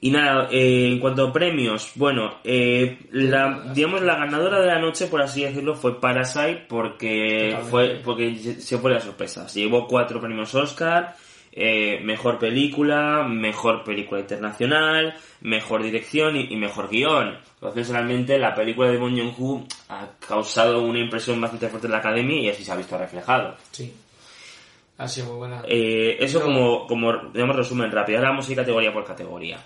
Y nada, eh, en cuanto a premios, bueno, eh, la, digamos la ganadora de la noche, por así decirlo, fue Parasite porque Totalmente. fue porque se fue la sorpresa. Se llevó cuatro premios Oscar, eh, mejor película, mejor película internacional, mejor dirección y, y mejor guion. Entonces realmente la película de Bong Joon-ho ha causado una impresión bastante fuerte en la academia y así se ha visto reflejado. Sí. Ha sido muy buena. Eh, eso como, como, digamos, resumen rápido. Ahora vamos a ir categoría por categoría.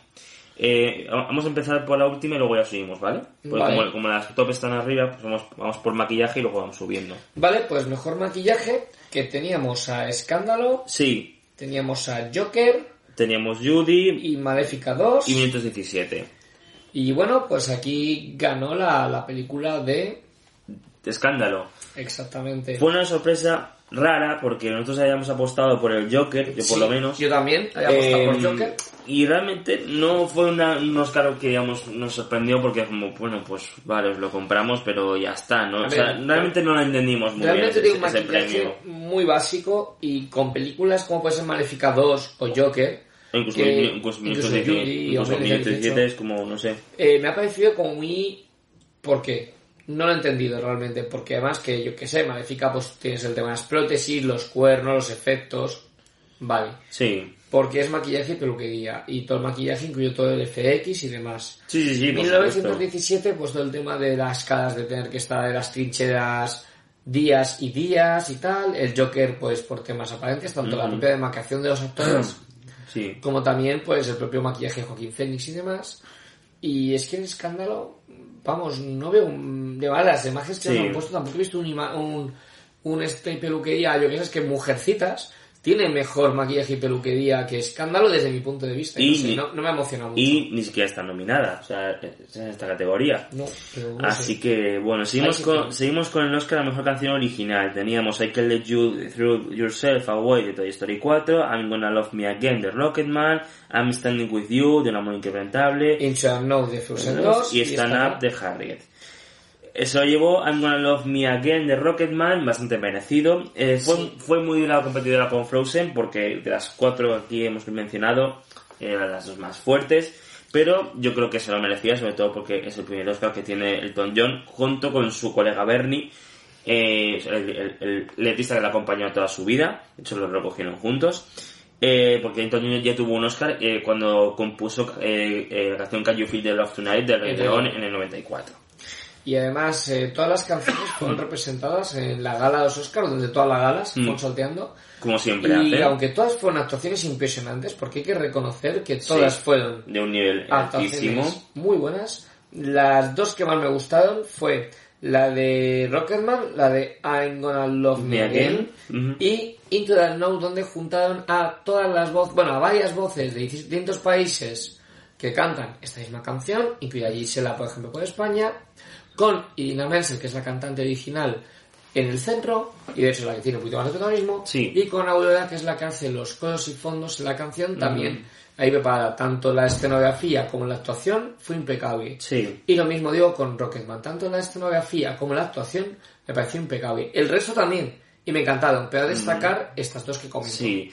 Eh, vamos a empezar por la última y luego ya subimos, ¿vale? Porque Vale. como, como las top están arriba, pues vamos, vamos por maquillaje y luego vamos subiendo. Vale, pues mejor maquillaje, que teníamos a Escándalo, Sí, teníamos a Joker teníamos Judy y Maléfica 2. y 517. Y bueno, pues aquí ganó la, la película de... Escándalo. Exactamente. Fue una sorpresa rara porque nosotros habíamos apostado por el Joker, yo por Sí, lo menos. Yo también, había apostado por Eh, Joker. Y realmente no fue una- un Oscar que digamos, nos sorprendió porque como, bueno, pues vale, os lo compramos, pero ya está, ¿no? O sea, realmente no lo entendimos muy Realmente bien tiene un ese, ese maquillaje premio. muy básico y con películas como puede ser Maléfica 2 o Joker, Incluso, que- incluso, incluso Minutos de- Judy, incluso Hombre, Minutos 18. 17 es como, no sé. eh, me ha parecido como muy... ¿Por qué? No lo he entendido realmente, porque además que yo que sé, Maléfica pues tienes el tema de las prótesis, los cuernos, los efectos, vale. Sí, Porque es maquillaje y peluquería, y todo el maquillaje incluye todo el FX y demás. sí, sí, sí. supuesto. 1917, pues todo el tema de las caras de tener que estar en las trincheras días y días y tal. El Joker, pues por temas aparentes, tanto la propia demarcación de los actores, [CLEARS THROAT] Sí. como también pues el propio maquillaje de Joaquín Phoenix y demás. Y es que el escándalo, vamos, no veo un... De verdad, las imágenes que Sí. han puesto, tampoco he visto un, ima- un, un este peluquería, yo sé, es que Mujercitas tiene mejor maquillaje y peluquería que escándalo desde mi punto de vista. Y, Y no, sé, ni- no, no me emociona mucho. Y ni siquiera está nominada, o sea, es en esta categoría. No, pero Así sé. que, bueno, seguimos con, seguimos con el Oscar a la mejor canción original. Teníamos I Can Let You Through Yourself Away de Toy Story 4, I'm Gonna Love Me Again de Rocketman, I'm Standing With You de Un Amor Inquebrantable Into the No de Frozen 2 y Stand Up de Harriet. Eso lo llevó I'm Gonna Love Me Again de Rocketman, bastante merecido. Eh, fue, Sí. fue muy dura la competidora con Frozen porque de las cuatro aquí hemos mencionado, eran las dos más fuertes. Pero yo creo que se lo merecía, sobre todo porque es el primer Oscar que tiene Elton John, junto con su colega Bernie, eh, el, el- el letrista que le acompañó toda su vida. De hecho, lo recogieron juntos. Eh, porque Elton John ya tuvo un Oscar eh, cuando compuso la canción Can You Feel the Love Tonight de Rey León en el 94. Y además, eh, todas las canciones [COUGHS] fueron representadas en la gala de los Oscars, donde todas las galas Mm. fueron salteando. Como siempre Y hace. aunque todas fueron actuaciones impresionantes, porque hay que reconocer que todas Sí. fueron De un nivel altísimo. muy buenas. Las dos que más me gustaron fue la de Rocketman, la de I'm Gonna Love Me Again, y Into the Know, donde juntaron a todas las voces, bueno, a varias voces de distintos países que cantan esta misma canción, incluida Gisela, por ejemplo, por España, con Irina Menzel, que es la cantante original, en el centro, y de hecho es la que tiene un poquito más de protagonismo, Sí. y con Aurora, que es la que hace los coros y fondos en la canción, también ahí preparada. Tanto la escenografía como la actuación fue impecable. Sí. Y lo mismo digo con Rocketman, tanto la escenografía como la actuación me pareció impecable. El resto también, y me encantaron, pero a destacar estas dos que comento. Sí.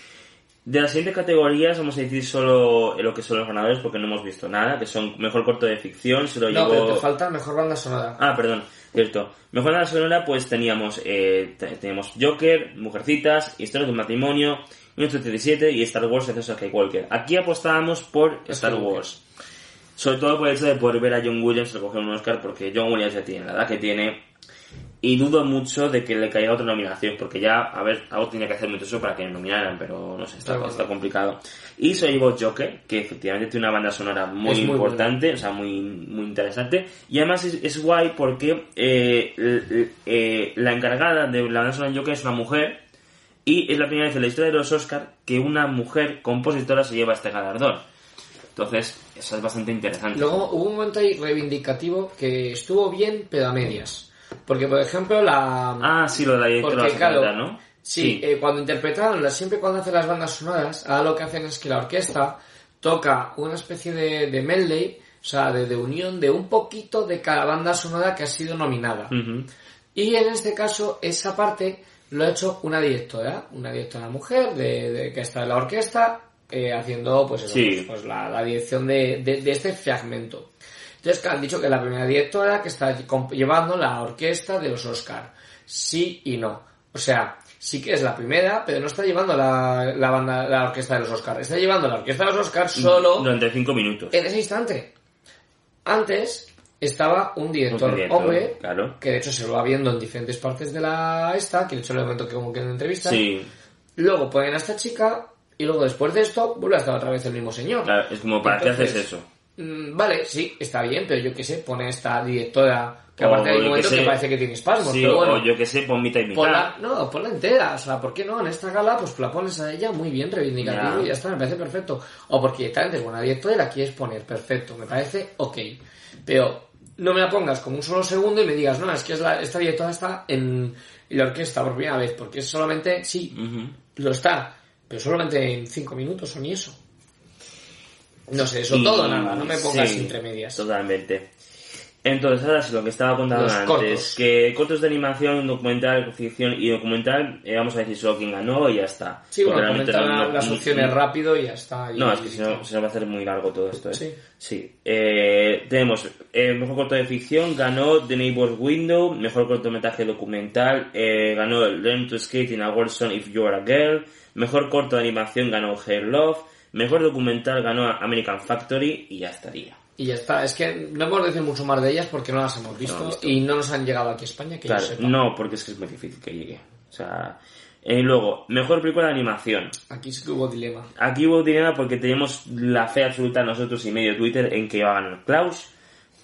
De las siguientes categorías vamos a decir solo lo que son los ganadores porque no hemos visto nada, que son mejor corto de ficción, se lo No, llevó... pero te falta mejor banda sonora. Ah, perdón, cierto. Mejor banda sonora, pues teníamos, eh, te- teníamos Joker, Mujercitas, Historias de un matrimonio, 1937 y Star Wars Ascenso Skywalker. Aquí apostábamos por Star Skywalker. Wars. Sobre todo por el hecho de poder ver a John Williams recoger un Oscar, porque John Williams ya tiene la edad que tiene. Y dudo mucho de que le caiga otra nominación, porque ya, a ver, algo tenía que hacer mucho eso para que le nominaran, pero no sé, está, complicado. Y se llevó Joker, que efectivamente tiene una banda sonora muy, importante, o sea, muy, muy interesante. Y además es, es guay porque eh, eh, la encargada de la banda sonora de Joker es una mujer, y es la primera vez en la historia de los Oscars que una mujer compositora se lleva este galardón. Entonces, eso es bastante interesante. Luego hubo un momento ahí reivindicativo que estuvo bien, pero a medias. Porque, por ejemplo, la... Ah, sí, lo de Porque, claro, ¿no? Sí, eh, cuando interpretaron, las- siempre cuando hacen las bandas sonoras, ahora lo que hacen es que la orquesta toca una especie de, de medley, o sea, de, de unión de un poquito de cada banda sonora que ha sido nominada. Y en este caso, esa parte lo ha hecho una directora, una directora mujer de, de- que está en la orquesta, eh, haciendo pues, eso, Sí. pues, pues, la, la dirección de, de- de este fragmento. Entonces, que han dicho que es la primera directora que está llevando la orquesta de los Oscar. Sí y no. O sea, sí que es la primera, pero no está llevando la, la banda, la orquesta de los Oscar. Está llevando la orquesta de los Oscar solo Durante cinco minutos. en ese instante. Antes estaba un director, Un director, hombre, claro. que de hecho se lo va viendo en diferentes partes de la esta, que de hecho le momento que como que en entrevista. Sí, Luego ponen a esta chica y luego después de esto vuelve a estar otra vez el mismo señor. claro, es como, ¿para qué haces eso? Mm, vale, sí, está bien, pero yo qué sé, pone esta directora que aparte hay un que momento que, parece que tiene espasmos, Sí, pero bueno. o yo que sé, pon mitad y mitad. Ponla, no, ponla entera, o sea, ¿por qué no? En esta gala, pues la pones a ella muy bien, reivindicativo y ya está, me parece perfecto. O porque directamente es buena directora y la quieres poner, perfecto, me parece ok. Pero no me la pongas como un solo segundo y me digas, no, es que es la, esta directora está en la orquesta por primera vez, porque es solamente, sí, lo está, pero solamente en cinco minutos o ni eso. No sé, eso Y- todo nada, no me pongas sí, entre medias. Totalmente. Entonces, ahora sí, lo que estaba contando Los antes, cortos. que cortos de animación, documental, ficción y documental, eh, vamos a decir solo quién ganó y ya está. Sí, bueno, Porque realmente comentar no- no- las opciones rápido y ya está. y- No, es que se nos, se nos va a hacer muy largo todo esto. ¿eh? Sí. Sí. Eh, tenemos eh, mejor corto de ficción, ganó The Neighbor's Window, mejor cortometraje documental, eh, ganó Learn to Skate in a World Song If You Are a Girl, mejor corto de animación ganó Hair Love, mejor documental ganó American Factory y ya estaría. Y ya está, es que no hemos decir mucho más de ellas porque no las hemos visto, No, visto. y no nos han llegado aquí a España, que Claro, yo sepa. no, porque es que es muy difícil que llegue. O sea, eh, luego, mejor película de animación. Aquí sí que hubo dilema. Aquí hubo dilema porque teníamos la fe absoluta nosotros y medio Twitter en que iba a ganar Klaus,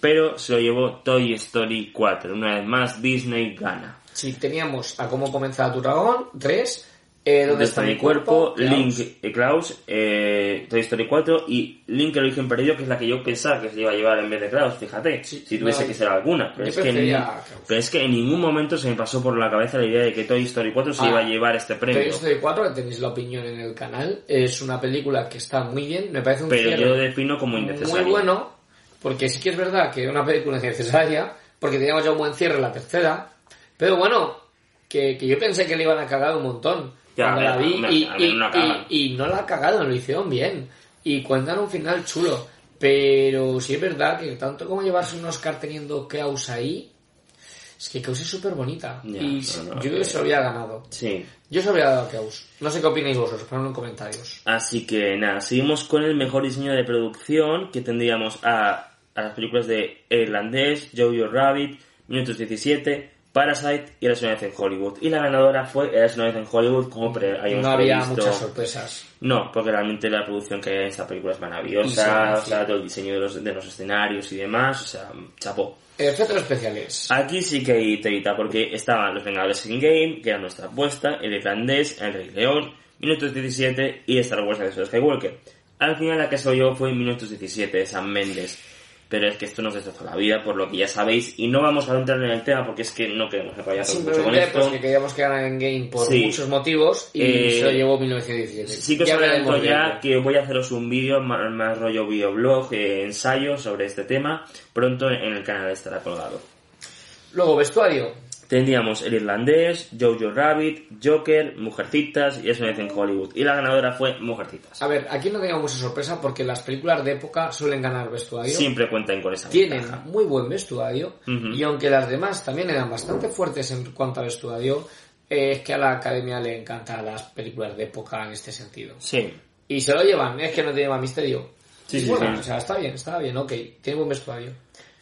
pero se lo llevó Toy Story 4. Una vez más, Disney gana. Si teníamos a cómo comenzar tu dragón, 3, eh, ¿dónde ¿Dónde está mi cuerpo? Link, Klaus. eh, Klaus, eh, Toy Story 4 y Link el origen perdido, que es la que yo pensaba que se iba a llevar en vez de Klaus, fíjate, Sí, si tuviese no, que ser alguna. Pero es, que en, pero es que en ningún momento se me pasó por la cabeza la idea de que Toy Story 4 se Ah, iba a llevar este premio. Toy Story 4, que tenéis la opinión en el canal, es una película que está muy bien, me parece un pero yo lo defino como innecesario. muy bueno, porque sí que es verdad que una película innecesaria, porque teníamos ya un buen cierre en la tercera, pero bueno, que, que yo pensé que le iban a cagar un montón Ya, cuando la vi y, no la cagan. y- y no la cagaron, lo hicieron bien y cuentan un final chulo, pero sí es verdad que tanto como llevarse un Oscar teniendo Klaus ahí, es que Klaus es súper bonita y no, no, yo creo que se lo había ganado. Sí. Yo se lo había dado a Klaus. No sé qué opináis vosotros, ponedlo en comentarios. Así que nada, seguimos con el mejor diseño de producción, que tendríamos a, a las películas de Irlandés, Jojo Rabbit, Minutos 17, Parasite y Eras una vez en Hollywood. Y la ganadora fue Eras una vez en Hollywood, como pre habíamos No había previsto. muchas sorpresas. No, porque realmente la producción que hay en esta película es maravillosa, o sea, todo el diseño de los, de los escenarios y demás, o sea, chapó. Efectos especiales. Aquí sí que hay telita, porque estaban los Vengadores in Game, que era nuestra apuesta, el Irlandés, el Rey León, Minutos 17 y Star Wars de Skywalker. Al final la que soy yo fue Minutos 17 de San Méndez. Pero es que esto nos destrozó la vida, por lo que ya sabéis, y no vamos a entrar en el tema porque es que no queremos enrollarnos mucho con esto. pues que queríamos que ganara en game por Sí. muchos motivos y Eh, se lo llevó 1917. Sí que os adelanto ya que voy a haceros un vídeo más, más rollo videoblog, eh, ensayo sobre este tema. Pronto en el canal estará colgado. Luego, vestuario. Tendríamos El Irlandés, Jojo Rabbit, Joker, Mujercitas y Eso me en Hollywood. Y la ganadora fue Mujercitas. A ver, aquí no teníamos mucha sorpresa porque las películas de época suelen ganar vestuario. Siempre cuentan con esa Tienen ventaja. muy buen vestuario y aunque las demás también eran bastante fuertes en cuanto a vestuario, eh, es que a la academia le encantan las películas de época en este sentido. Sí. Y se lo llevan, es que no tiene más misterio. Sí, Y sí, bueno, sí. o sea, está bien, está bien, ok. Tiene buen vestuario.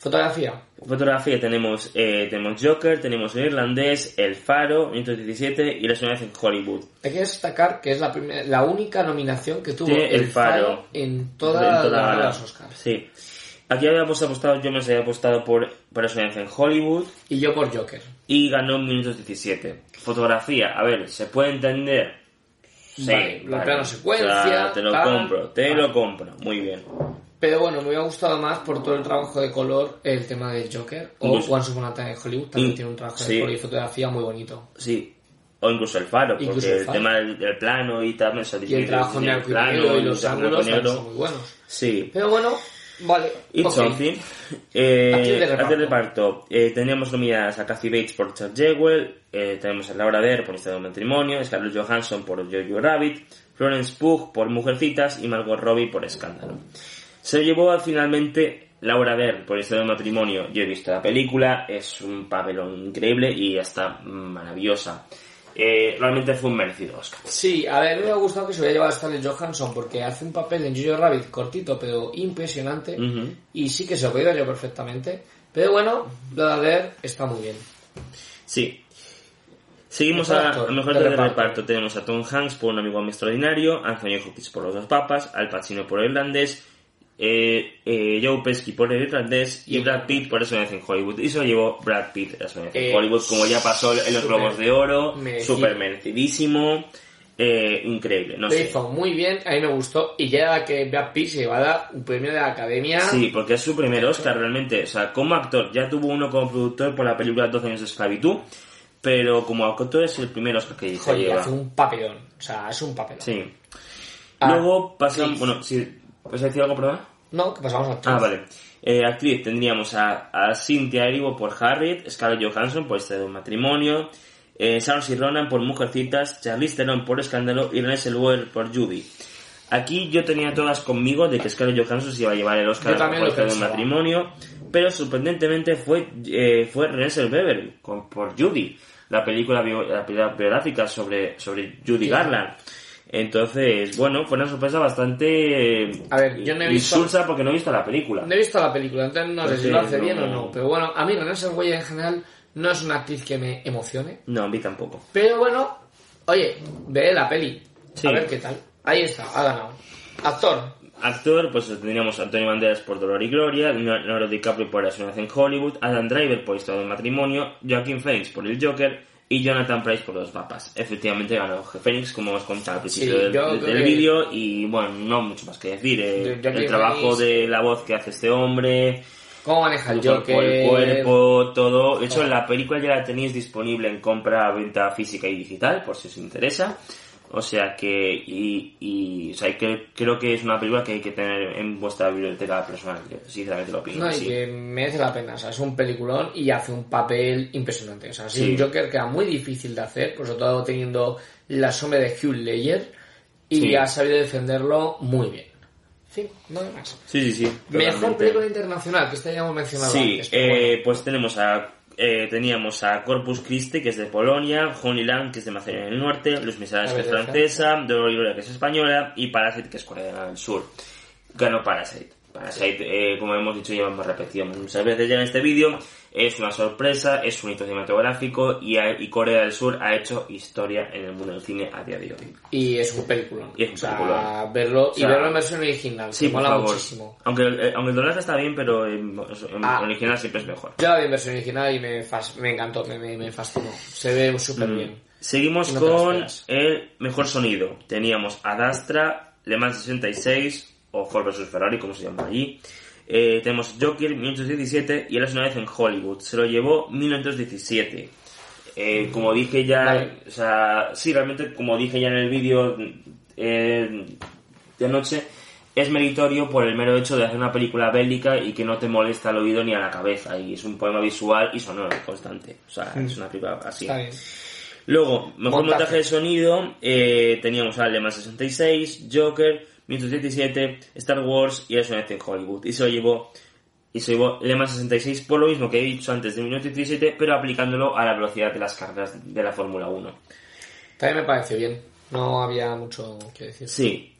Fotografía. Fotografía tenemos, eh, tenemos Joker, tenemos El Irlandés, El Faro, 1917 y La Soledad en Hollywood. Hay que destacar que es la, primer- la única nominación que tuvo Tiene el, El Faro. Faro en toda, En toda la, la- los Oscars. Sí. Aquí habíamos apostado, yo me había apostado por, por La Soledad en Hollywood Y yo por Joker. y ganó minutos 17. Fotografía, a ver, ¿se puede entender? Sí, Vale, la vale. plano secuencia, O sea, te lo tal. compro, te lo compro. Muy bien. Pero bueno, me hubiera gustado más por todo el trabajo de color el tema del Joker. O Incluso- Once Upon a Time in Hollywood también In- tiene un trabajo sí. de color y fotografía muy bonito. Sí. O incluso el faro, porque el el, faro. tema del, del plano y tal, o sea, Y el trabajo en blanco y negro y los y ángulos son muy buenos. Sí. Pero bueno, vale. It's ok. something. Eh, de reparto. Eh, teníamos nominadas a Kathy Bates por Charles Jewell, eh, tenemos a Laura Dern por Historia de matrimonio, Scarlett Johansson por Jojo Rabbit, Florence Pugh por Mujercitas y Margot Robbie por Escándalo. Se llevó finalmente Laura Dern por Historia de matrimonio. Yo he visto la película, es un papelón increíble y está maravillosa. Eh, realmente fue un merecido Oscar. Sí, a ver, me ha gustado que se hubiera llevado a Scarlett Johansson porque hace un papel en Jojo Rabbit cortito pero impresionante y sí que se lo llevado perfectamente. Pero bueno, lo de está muy bien. Sí. Seguimos Mejor a, actor a mejor de reparto. reparto. Tenemos a Tom Hanks por Un amigo extraordinario, Anthony Hopkins por Los dos papas, Al Pacino por El irlandés, eh, eh, Joe Pesci por El irlandés y Brad Pitt por Eso en Hollywood. Y se lo llevó Brad Pitt a Eh, Hollywood, como ya pasó en los Globos de Oro, súper merecidísimo, eh, increíble, no lo sé. hizo muy bien, a mí me gustó y ya era que Brad Pitt se iba a dar un premio de la academia. Sí, porque es su primer Oscar realmente. O sea, como actor, ya tuvo uno como productor por la película 12 años de esclavitud, pero como actor es el primer Oscar que se Joder, lleva. hace un papelón. O sea, es un papelón. Sí. Ah, Luego sí. Bueno, si. ¿Puedes decir algo, perdón? No, que pasamos a Ah, vale. Eh, actriz tendríamos a, a Cynthia Erivo por Harriet, Scarlett Johansson por Este de un matrimonio, eh, Saoirse Ronan por Mujercitas, Charlize Theron por Escándalo y Renée Zellweger por Judy. Aquí yo tenía todas conmigo de que Scarlett Johansson se iba a llevar el Oscar por Este de un matrimonio, pero sorprendentemente fue eh, fue Renée Zellweger con- por Judy, la película, bio- la película biográfica sobre sobre Judy Sí. Garland. Entonces, bueno, fue una sorpresa bastante eh, A ver, yo no he visto- insulsa porque no he visto la película. No he visto la película, entonces no sé si Entonces, lo hace no- bien o no. Pero bueno, a mí René Zellweger en general no es una actriz que me emocione. No, a mí tampoco. Pero bueno, oye, ve la peli. Sí. A ver qué tal. Ahí está, ha ganado. Actor. Actor, pues tendríamos a Antonio Banderas por Dolor y Gloria, Leonardo DiCaprio por La ciudad en Hollywood, Adam Driver por Historia del Matrimonio, Joaquin Phoenix por El Joker y Jonathan Price por Los Papas. Efectivamente ganó Phoenix, como os contaba al principio Sí, del, yo del- creo del que- vídeo, y bueno, no mucho más que decir. eh, el trabajo Phoenix- de la voz que hace este hombre, ¿Cómo maneja Joker? el cuerpo, todo. De hecho, Oh. la película ya la tenéis disponible en compra, venta física y digital, por si os interesa. O sea que, y, y o sea, que, creo que es una película que hay que tener en vuestra biblioteca personal, yo sinceramente lo opino. No, y sí. que merece la pena. O sea, es un peliculón y hace un papel impresionante. O sea, es Sí. un Joker que era muy difícil de hacer, por sobre todo teniendo la sombra de Hugh Ledger. Y Sí. ha sabido defenderlo muy bien. Sí, no hay más. Sí, sí, sí. Mejor película internacional, que esta ya hemos mencionado Sí, antes. eh, bueno. pues tenemos a eh, teníamos a Corpus Christi, que es de Polonia, Honeyland, que es de Macedonia del Norte, Los Miserables, que es francesa, Dolor y Gloria, que es española, y Parasite, que es Corea del Sur. Ganó Parasite. Parasite, eh, como hemos dicho, hemos repetido muchas veces ya en este vídeo, es una sorpresa, es un hito cinematográfico y, y Corea del Sur ha hecho historia en el mundo del cine a día de hoy. Y es un peliculón. Y es un o sea, peliculón. verlo, O sea, y verlo en versión original. Sí, por mola favor. muchísimo. Aunque, eh, aunque el doblaje está bien, pero en, en Ah. original siempre es mejor. Yo la vi en versión original y me, fas- me encantó, me, me, me fascinó. Se ve súper Mm. bien. Seguimos No con el mejor sonido. Teníamos Adastra, Le Mans 66 o Ford vs Ferrari, como se llama allí. Eh, tenemos Joker 1917 y él es una vez en Hollywood. Se lo llevó 1917. Eh, como dije ya, Vale. o sea, sí, realmente como dije ya en el vídeo eh, de anoche, es meritorio por el mero hecho de hacer una película bélica y que no te molesta al oído ni a la cabeza. Y es un poema visual y sonoro constante. O sea, es una película así. Está bien. Luego, mejor Montaje. montaje, de sonido, eh, teníamos a Le Mans 66, Joker, 1917, Star Wars y eso en Hollywood. Y se lo llevó, y se llevó Le Mans 66 por lo mismo que he dicho antes de 1917, pero aplicándolo a la velocidad de las carreras de la Fórmula 1. También me parece bien. No había mucho que decir. Sí.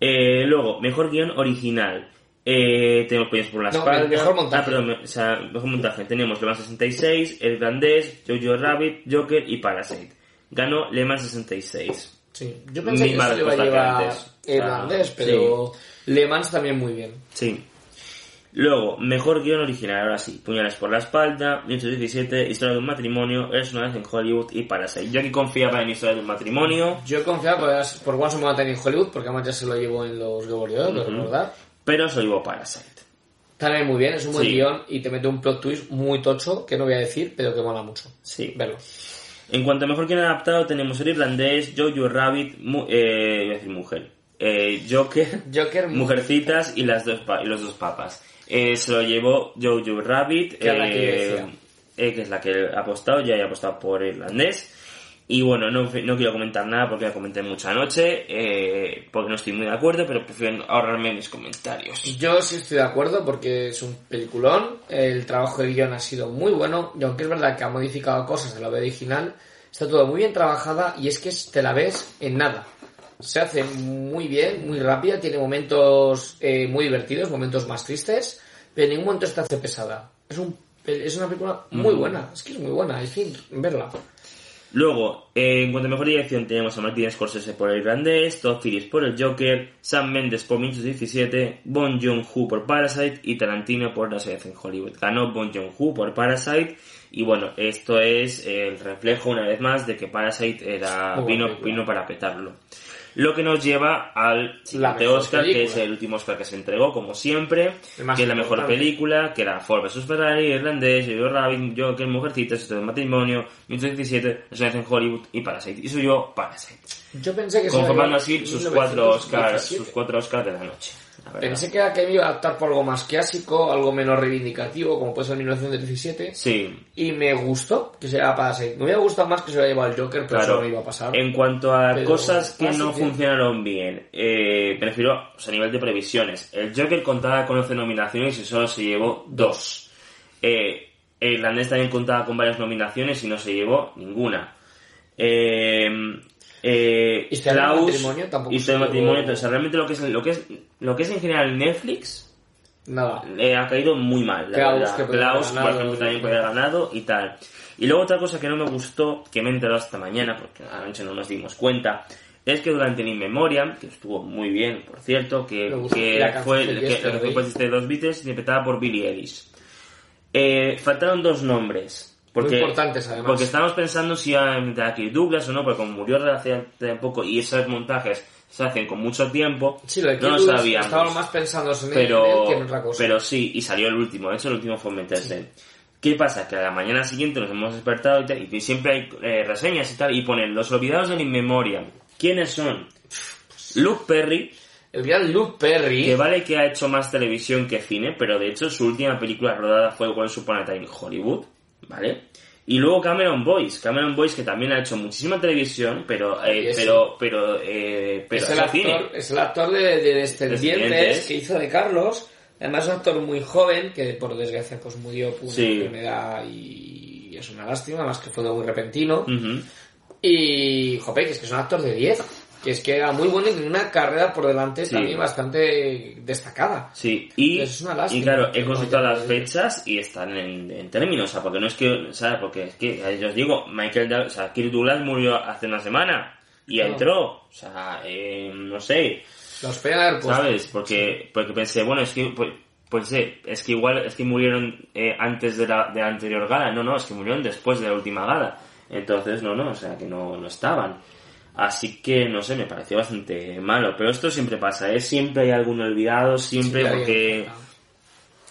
Eh, luego, mejor guion original. Eh, tenemos Peñas por la No, espalda. el mejor montaje. Ah, perdón, o sea, mejor montaje. Tenemos Le Mans 66, El Irlandés, Jojo Rabbit, Joker y Parasite. Ganó Le Mans 66. Sí. Yo pensé que se le iba a llevar antes. Irlandés, Ah, pero Le Mans también muy bien. Sí. Luego, mejor guion original, ahora sí. Puñales por la espalda, 1917, Historia de un matrimonio, Es una vez en Hollywood y Parasite. Yo aquí confiaba en Historia de un matrimonio, Yo confiaba por, por Once Upon a Time in Hollywood, porque además ya se lo llevó en los Globos de Oro. ¿verdad? pero soy llevó Parasite. También muy bien, es un buen Sí. guion y te mete un plot twist muy tocho, que no voy a decir, pero que mola mucho. Sí. Verlo. En cuanto a mejor guion adaptado, tenemos el irlandés, Jojo Rabbit, mu- eh, iba a decir mujer, eh, Joker, Joker, [LAUGHS] Mujercitas y, las dos y los dos papas. Eh, se lo llevó Jojo Rabbit, Que es la que eh, eh, que es la que ha apostado, ya he apostado por irlandés. Y bueno, no, no quiero comentar nada porque ya comenté mucho anoche, eh, porque no estoy muy de acuerdo, pero prefiero ahorrarme mis comentarios. Yo sí estoy de acuerdo porque es un peliculón, el trabajo de guion ha sido muy bueno y aunque es verdad que ha modificado cosas de la obra original, está todo muy bien trabajada y es que te la ves en nada. Se hace muy bien, muy rápida, tiene momentos eh, muy divertidos, momentos más tristes, pero en ningún momento se te hace pesada. Es, un, es una película muy buena, es que es muy buena, es que verla. Luego, eh, en cuanto a mejor dirección, tenemos a Martin Scorsese por el irlandés, Todd Phillips por el Joker, Sam Mendes por 1917, Bon Joon-ho por Parasite y Tarantino por La Ciudad en Hollywood. Ganó Bon Joon-ho por Parasite y bueno, esto es el reflejo una vez más de que Parasite era vino, vino para petarlo. Lo que nos lleva al siguiente Oscar, que película. es el último Oscar que se entregó, como siempre, que es la mejor importante. película, que era Ford vs Ferrari, Irlandés, Jojo Rabbit, Joker, Mujercitas, Historia de matrimonio, 1917, La Ciudad en Hollywood y Parasite. Y soy yo Parasite. Yo pensé que Conformando así sus cuatro Oscars, 1917. sus cuatro Oscars de la noche. La. Pensé que me iba a optar por algo más clásico, algo menos reivindicativo, como puede ser 1917. Sí, Y me gustó que se haya pasado. Me hubiera gustado más que se hubiera llevado el Joker, pero eso no iba a pasar. En cuanto a Pero cosas que no funcionaron bien, eh, me refiero o sea, a nivel de previsiones. El Joker contaba con 11 nominaciones y solo se llevó dos. Eh, el irlandés también contaba con varias nominaciones y no se llevó ninguna. Eh, eh, de Klaus- matrimonio tampoco se llevó- matrimonio, o sea, realmente lo que es lo que es lo que es en general Netflix Nada. le ha caído muy mal. La Klaus, verdad. que Klaus, haber por ganado, ejemplo, también y- podría haber ganado y tal. Y luego otra cosa que no me gustó, que me he enterado hasta mañana, porque anoche no nos dimos cuenta, es que durante el In Memoriam, que estuvo muy bien, por cierto, que, que fue que, el que fue de los Beatles, interpretada por Billie Ellis. Eh, faltaron dos nombres. Porque, Muy importantes, además. Porque estábamos pensando si a meter a Kirk Douglas o no, porque como murió hace poco y esos montajes se hacen con mucho tiempo, Sí, lo de no lo sabíamos Estaba más pensando en él pero, que en otra cosa. pero sí, y salió el último, de hecho el último fue meterse. ¿Qué pasa? Que a la mañana siguiente nos hemos despertado y, tal, y siempre hay eh, reseñas y tal, y ponen los olvidados del In Memoriam. ¿Quiénes son? Luke Perry, El gran Luke Perry. que vale que ha hecho más televisión que cine, pero de hecho su última película rodada fue Once Upon a Time Hollywood, ¿vale? Y luego Cameron Boyce, Cameron Boyce que también ha hecho muchísima televisión, pero eh, pero pero eh, pero es, el actor, cine. es el actor de, de Descendientes Descendientes. que hizo de Carlos. Además es un actor muy joven que por desgracia pues murió por Sí. una enfermedad y es una lástima, más que fue muy repentino. Y, jope, que es que es un actor de 10. Que es que era muy bueno y tenía una carrera por delante Sí. también bastante destacada. Sí, y, Es una lástima y claro, he consultado las fechas y están en, en términos, o sea, porque no es que, ¿sabes? Porque es que, ya os digo, Michael, o sea, Kirk Douglas murió hace una semana y entró, o sea, eh, no sé, Los haber puesto. ¿sabes? Porque, porque pensé, bueno, es que, pues, pues sí, es que igual, es que murieron eh, antes de la, de la anterior gala, no, no, es que murieron después de la última gala, entonces, no, no, o sea, que no, no estaban. Así que, no sé, me pareció bastante malo. Pero esto siempre pasa, ¿eh? Siempre hay algún olvidado, siempre, Sí, porque...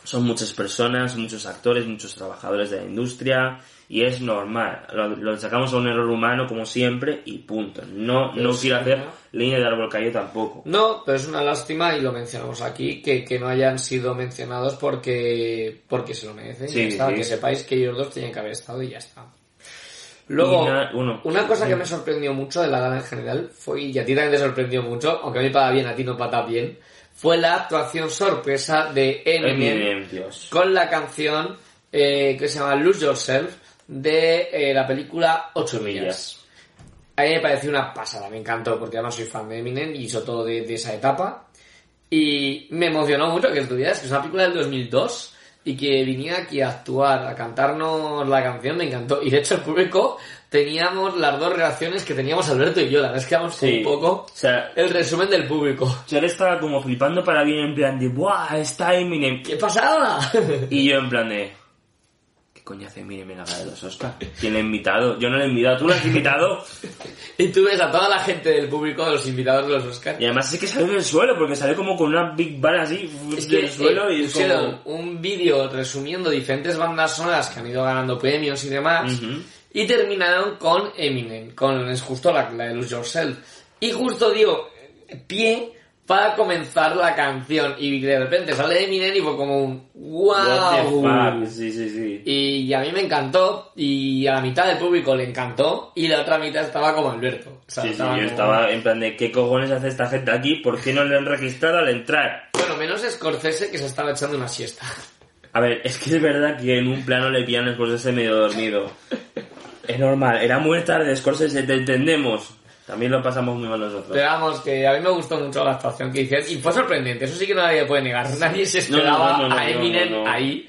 son muchas personas, muchos actores, muchos trabajadores de la industria y es normal. Lo, lo sacamos a un error humano como siempre y punto. No, no quiero hacer ¿no? línea de árbol caído tampoco. No, pero es una lástima y lo mencionamos aquí, que, que no hayan sido mencionados porque, porque se lo merecen. Sí, y ya está. Que sepáis que ellos dos tenían que haber estado y ya está. Luego, uno- una cosa que me sorprendió mucho de la gala en general fue, y a ti también te sorprendió mucho, aunque a mí para bien, a ti no para bien, fue la actuación sorpresa de Eminem, Eminem, con la canción eh, que se llama Lose Yourself de eh, la película 8 Ocho millas. A mí me pareció una pasada, me encantó, porque además soy fan de Eminem y sobre todo de, de esa etapa. Y me emocionó mucho que estuvieras, que es una película del 2002 y que viniera aquí a actuar, a cantarnos la canción, me encantó. Y de hecho el público teníamos las dos reacciones que teníamos Alberto y yo, la verdad es que vamos Sí. un poco O sea, el resumen del público. yo le estaba como flipando para bien en plan de ¡Buah! Está Eminem. ¿Qué pasaba? [LAUGHS] Y yo en plan de... ¿Qué coño hace Eminem en la gala de los Oscars? ¿Quién le ha invitado? Yo no le he invitado. ¿Tú lo has invitado? [LAUGHS] y tú ves a toda la gente del público, de los invitados de los Oscars. Y además es que salió del suelo, porque salió como con una Big Bang así Es que del suelo eh, y es como... un vídeo resumiendo diferentes bandas sonoras que han ido ganando premios y demás y terminaron con Eminem, con es justo la, la de Lose Yourself. Y justo dio pie para comenzar la canción y de repente sale Eminem y fue como un wow. Sí, sí, sí. Y a mí me encantó y a la mitad del público le encantó y la otra mitad estaba como Alberto. O sea, Sí, sí, yo como- estaba en plan de ¿qué cojones hace esta gente aquí? ¿Por qué no le han registrado al entrar? Bueno, menos Scorsese que se estaba echando una siesta. A ver, es que es verdad que en un plano le pillan después de ese medio dormido. Es normal, era muy tarde, Scorsese, te entendemos. También lo pasamos muy mal nosotros. Pero vamos, que a mí me gustó mucho la actuación que hicieron y fue sorprendente, eso sí que nadie puede negar. [LAUGHS] Nadie se esperaba No, no, no, a Eminem ahí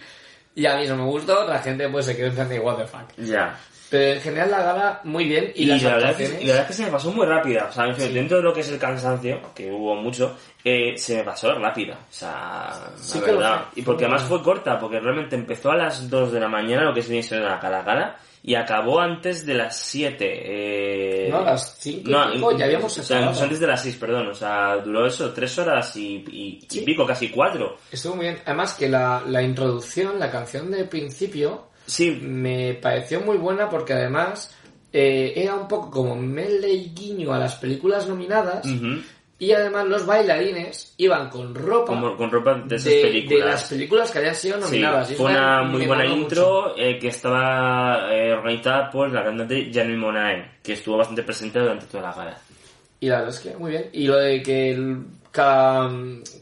y a mí eso me gustó, la gente pues se quedó en plan de what the fuck. Ya. Pero en general la gala muy bien y, Y, las la verdad, es actuaciones... y la verdad es que se me pasó muy rápida. O sea, en fin, Sí. dentro de lo que es el cansancio, que hubo mucho, eh, se me pasó rápida. O sea, Sí la verdad. Y porque además fue corta, porque realmente empezó a las 2 de la mañana, lo que es viene siendo la cada gala, y acabó antes de las 7. Eh... No, a las cinco y pico ya habíamos O sea, antes de las 6, perdón. O sea, duró eso, 3 horas y, y, pico, casi 4. Estuvo muy bien. Además que la, la introducción, la canción del principio, Sí, me pareció muy buena porque además eh, era un poco como mele y guiño a las películas nominadas y además los bailarines iban con ropa con ropa de esas de, películas. de las películas que habían sido nominadas. Fue una muy me buena intro eh, que estaba eh, organizada por la cantante Janelle Monae, que estuvo bastante presente durante toda la gala. Y la verdad es que muy bien. Y lo de que el- cada,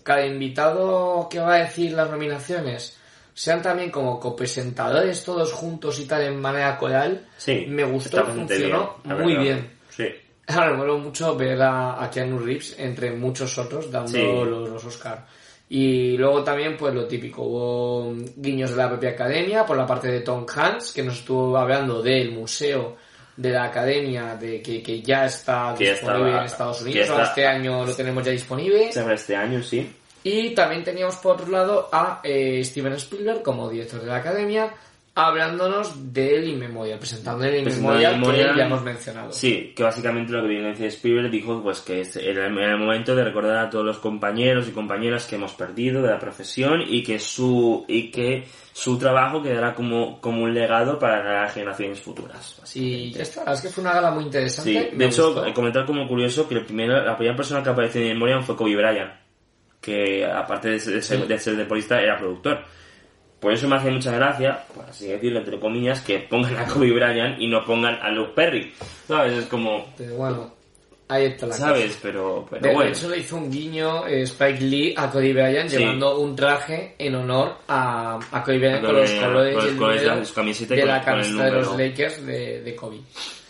cada invitado que va a decir las nominaciones sean también como copresentadores todos juntos y tal en manera coral, Sí, me gustó, funcionó bien, muy verdad. bien. Sí. Me mola mucho ver a, a Keanu Reeves entre muchos otros dando Sí. los, los Oscar. Y luego también, pues lo típico, hubo guiños de la propia academia por la parte de Tom Hanks, que nos estuvo hablando del museo de la academia de que, que ya está Que disponible estaba- en Estados Unidos. está- Este año lo tenemos ya disponible. Este año, sí. Y también teníamos por otro lado a eh, Steven Spielberg como director de la academia, hablándonos del Inmemorial, presentando el Presentando Inmemorial el que ya hemos mencionado. Sí, que básicamente lo que viene a decir Spielberg dijo pues que era el, momento de recordar a todos los compañeros y compañeras que hemos perdido de la profesión y que su y que su trabajo quedará como, como un legado para las generaciones futuras. Y ya está, es que fue una gala muy interesante. Sí, de hecho, gustó. eh, comentar como curioso que el primero, la primera persona que apareció en Memoriam fue Kobe Bryant, que aparte de de ser- Sí. de ser deportista era productor. Por eso me hace mucha gracia, por así decirlo, entre comillas, que pongan a Kobe Bryant y no pongan a Luke Perry. ¿Sabes? Es como, Pero bueno, ahí está la ¿sabes? cosa. Pero, pero De, de bueno. hecho le hizo un guiño eh, Spike Lee a Cody Bryant Sí. llevando un traje en honor a, a Cody Bryant con los colores, con y los el colores de su camiseta de la camiseta de los. Lakers de, de Kobe.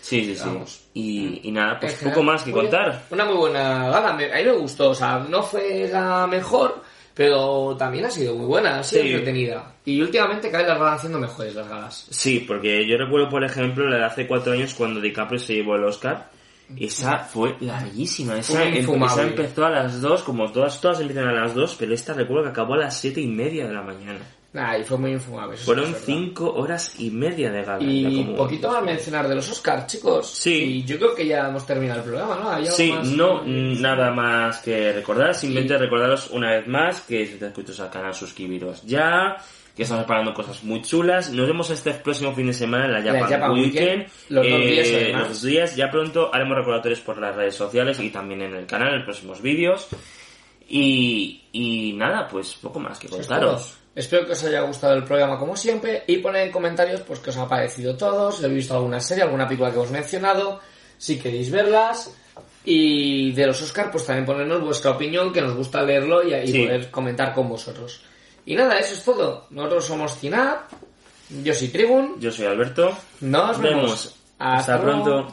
Sí, sí, sí. Vamos. Y, y nada, pues general, poco más que contar. Una muy buena gala, a mí me gustó, o sea, no fue la mejor, pero también ha sido muy buena, ha sido Sí. entretenida. Y últimamente cada vez las van haciendo mejores las galas. Sí, porque yo recuerdo, por ejemplo, la de hace cuatro años cuando DiCaprio se llevó el Oscar. Esa fue larguísima. Esa, esa empezó a las dos, como todas, todas empiezan a las dos, pero esta recuerdo que acabó a las siete y media de la mañana. Nah, y fue muy infumable. Fueron cinco horas y media de gala. Y como- poquito más mencionar de los Oscars, chicos. Sí. Y yo creo que ya hemos terminado el programa, ¿no? ¿Hay algo Sí, más? no, nada más que recordar, simplemente Sí. recordaros una vez más que si te suscritos al canal, suscribiros ya, que estamos preparando cosas muy chulas. Nos vemos este próximo fin de semana en la La Japan, Japan Weekend. Weekend, los dos días, Eh, los dos días, ya pronto haremos recordatorios por las redes sociales y también en el canal, en próximos vídeos. Y, y nada, pues poco más que contaros. Espero que os haya gustado el programa como siempre y poned en comentarios pues qué os ha parecido todo, si habéis visto alguna serie, alguna película que os he mencionado, si queréis verlas y de los Oscar pues también ponernos vuestra opinión que nos gusta leerlo y, y Sí. poder comentar con vosotros. Y nada, eso es todo. Nosotros somos Cinap, yo soy Tribun, Yo soy Alberto. nos vemos. Hasta pronto.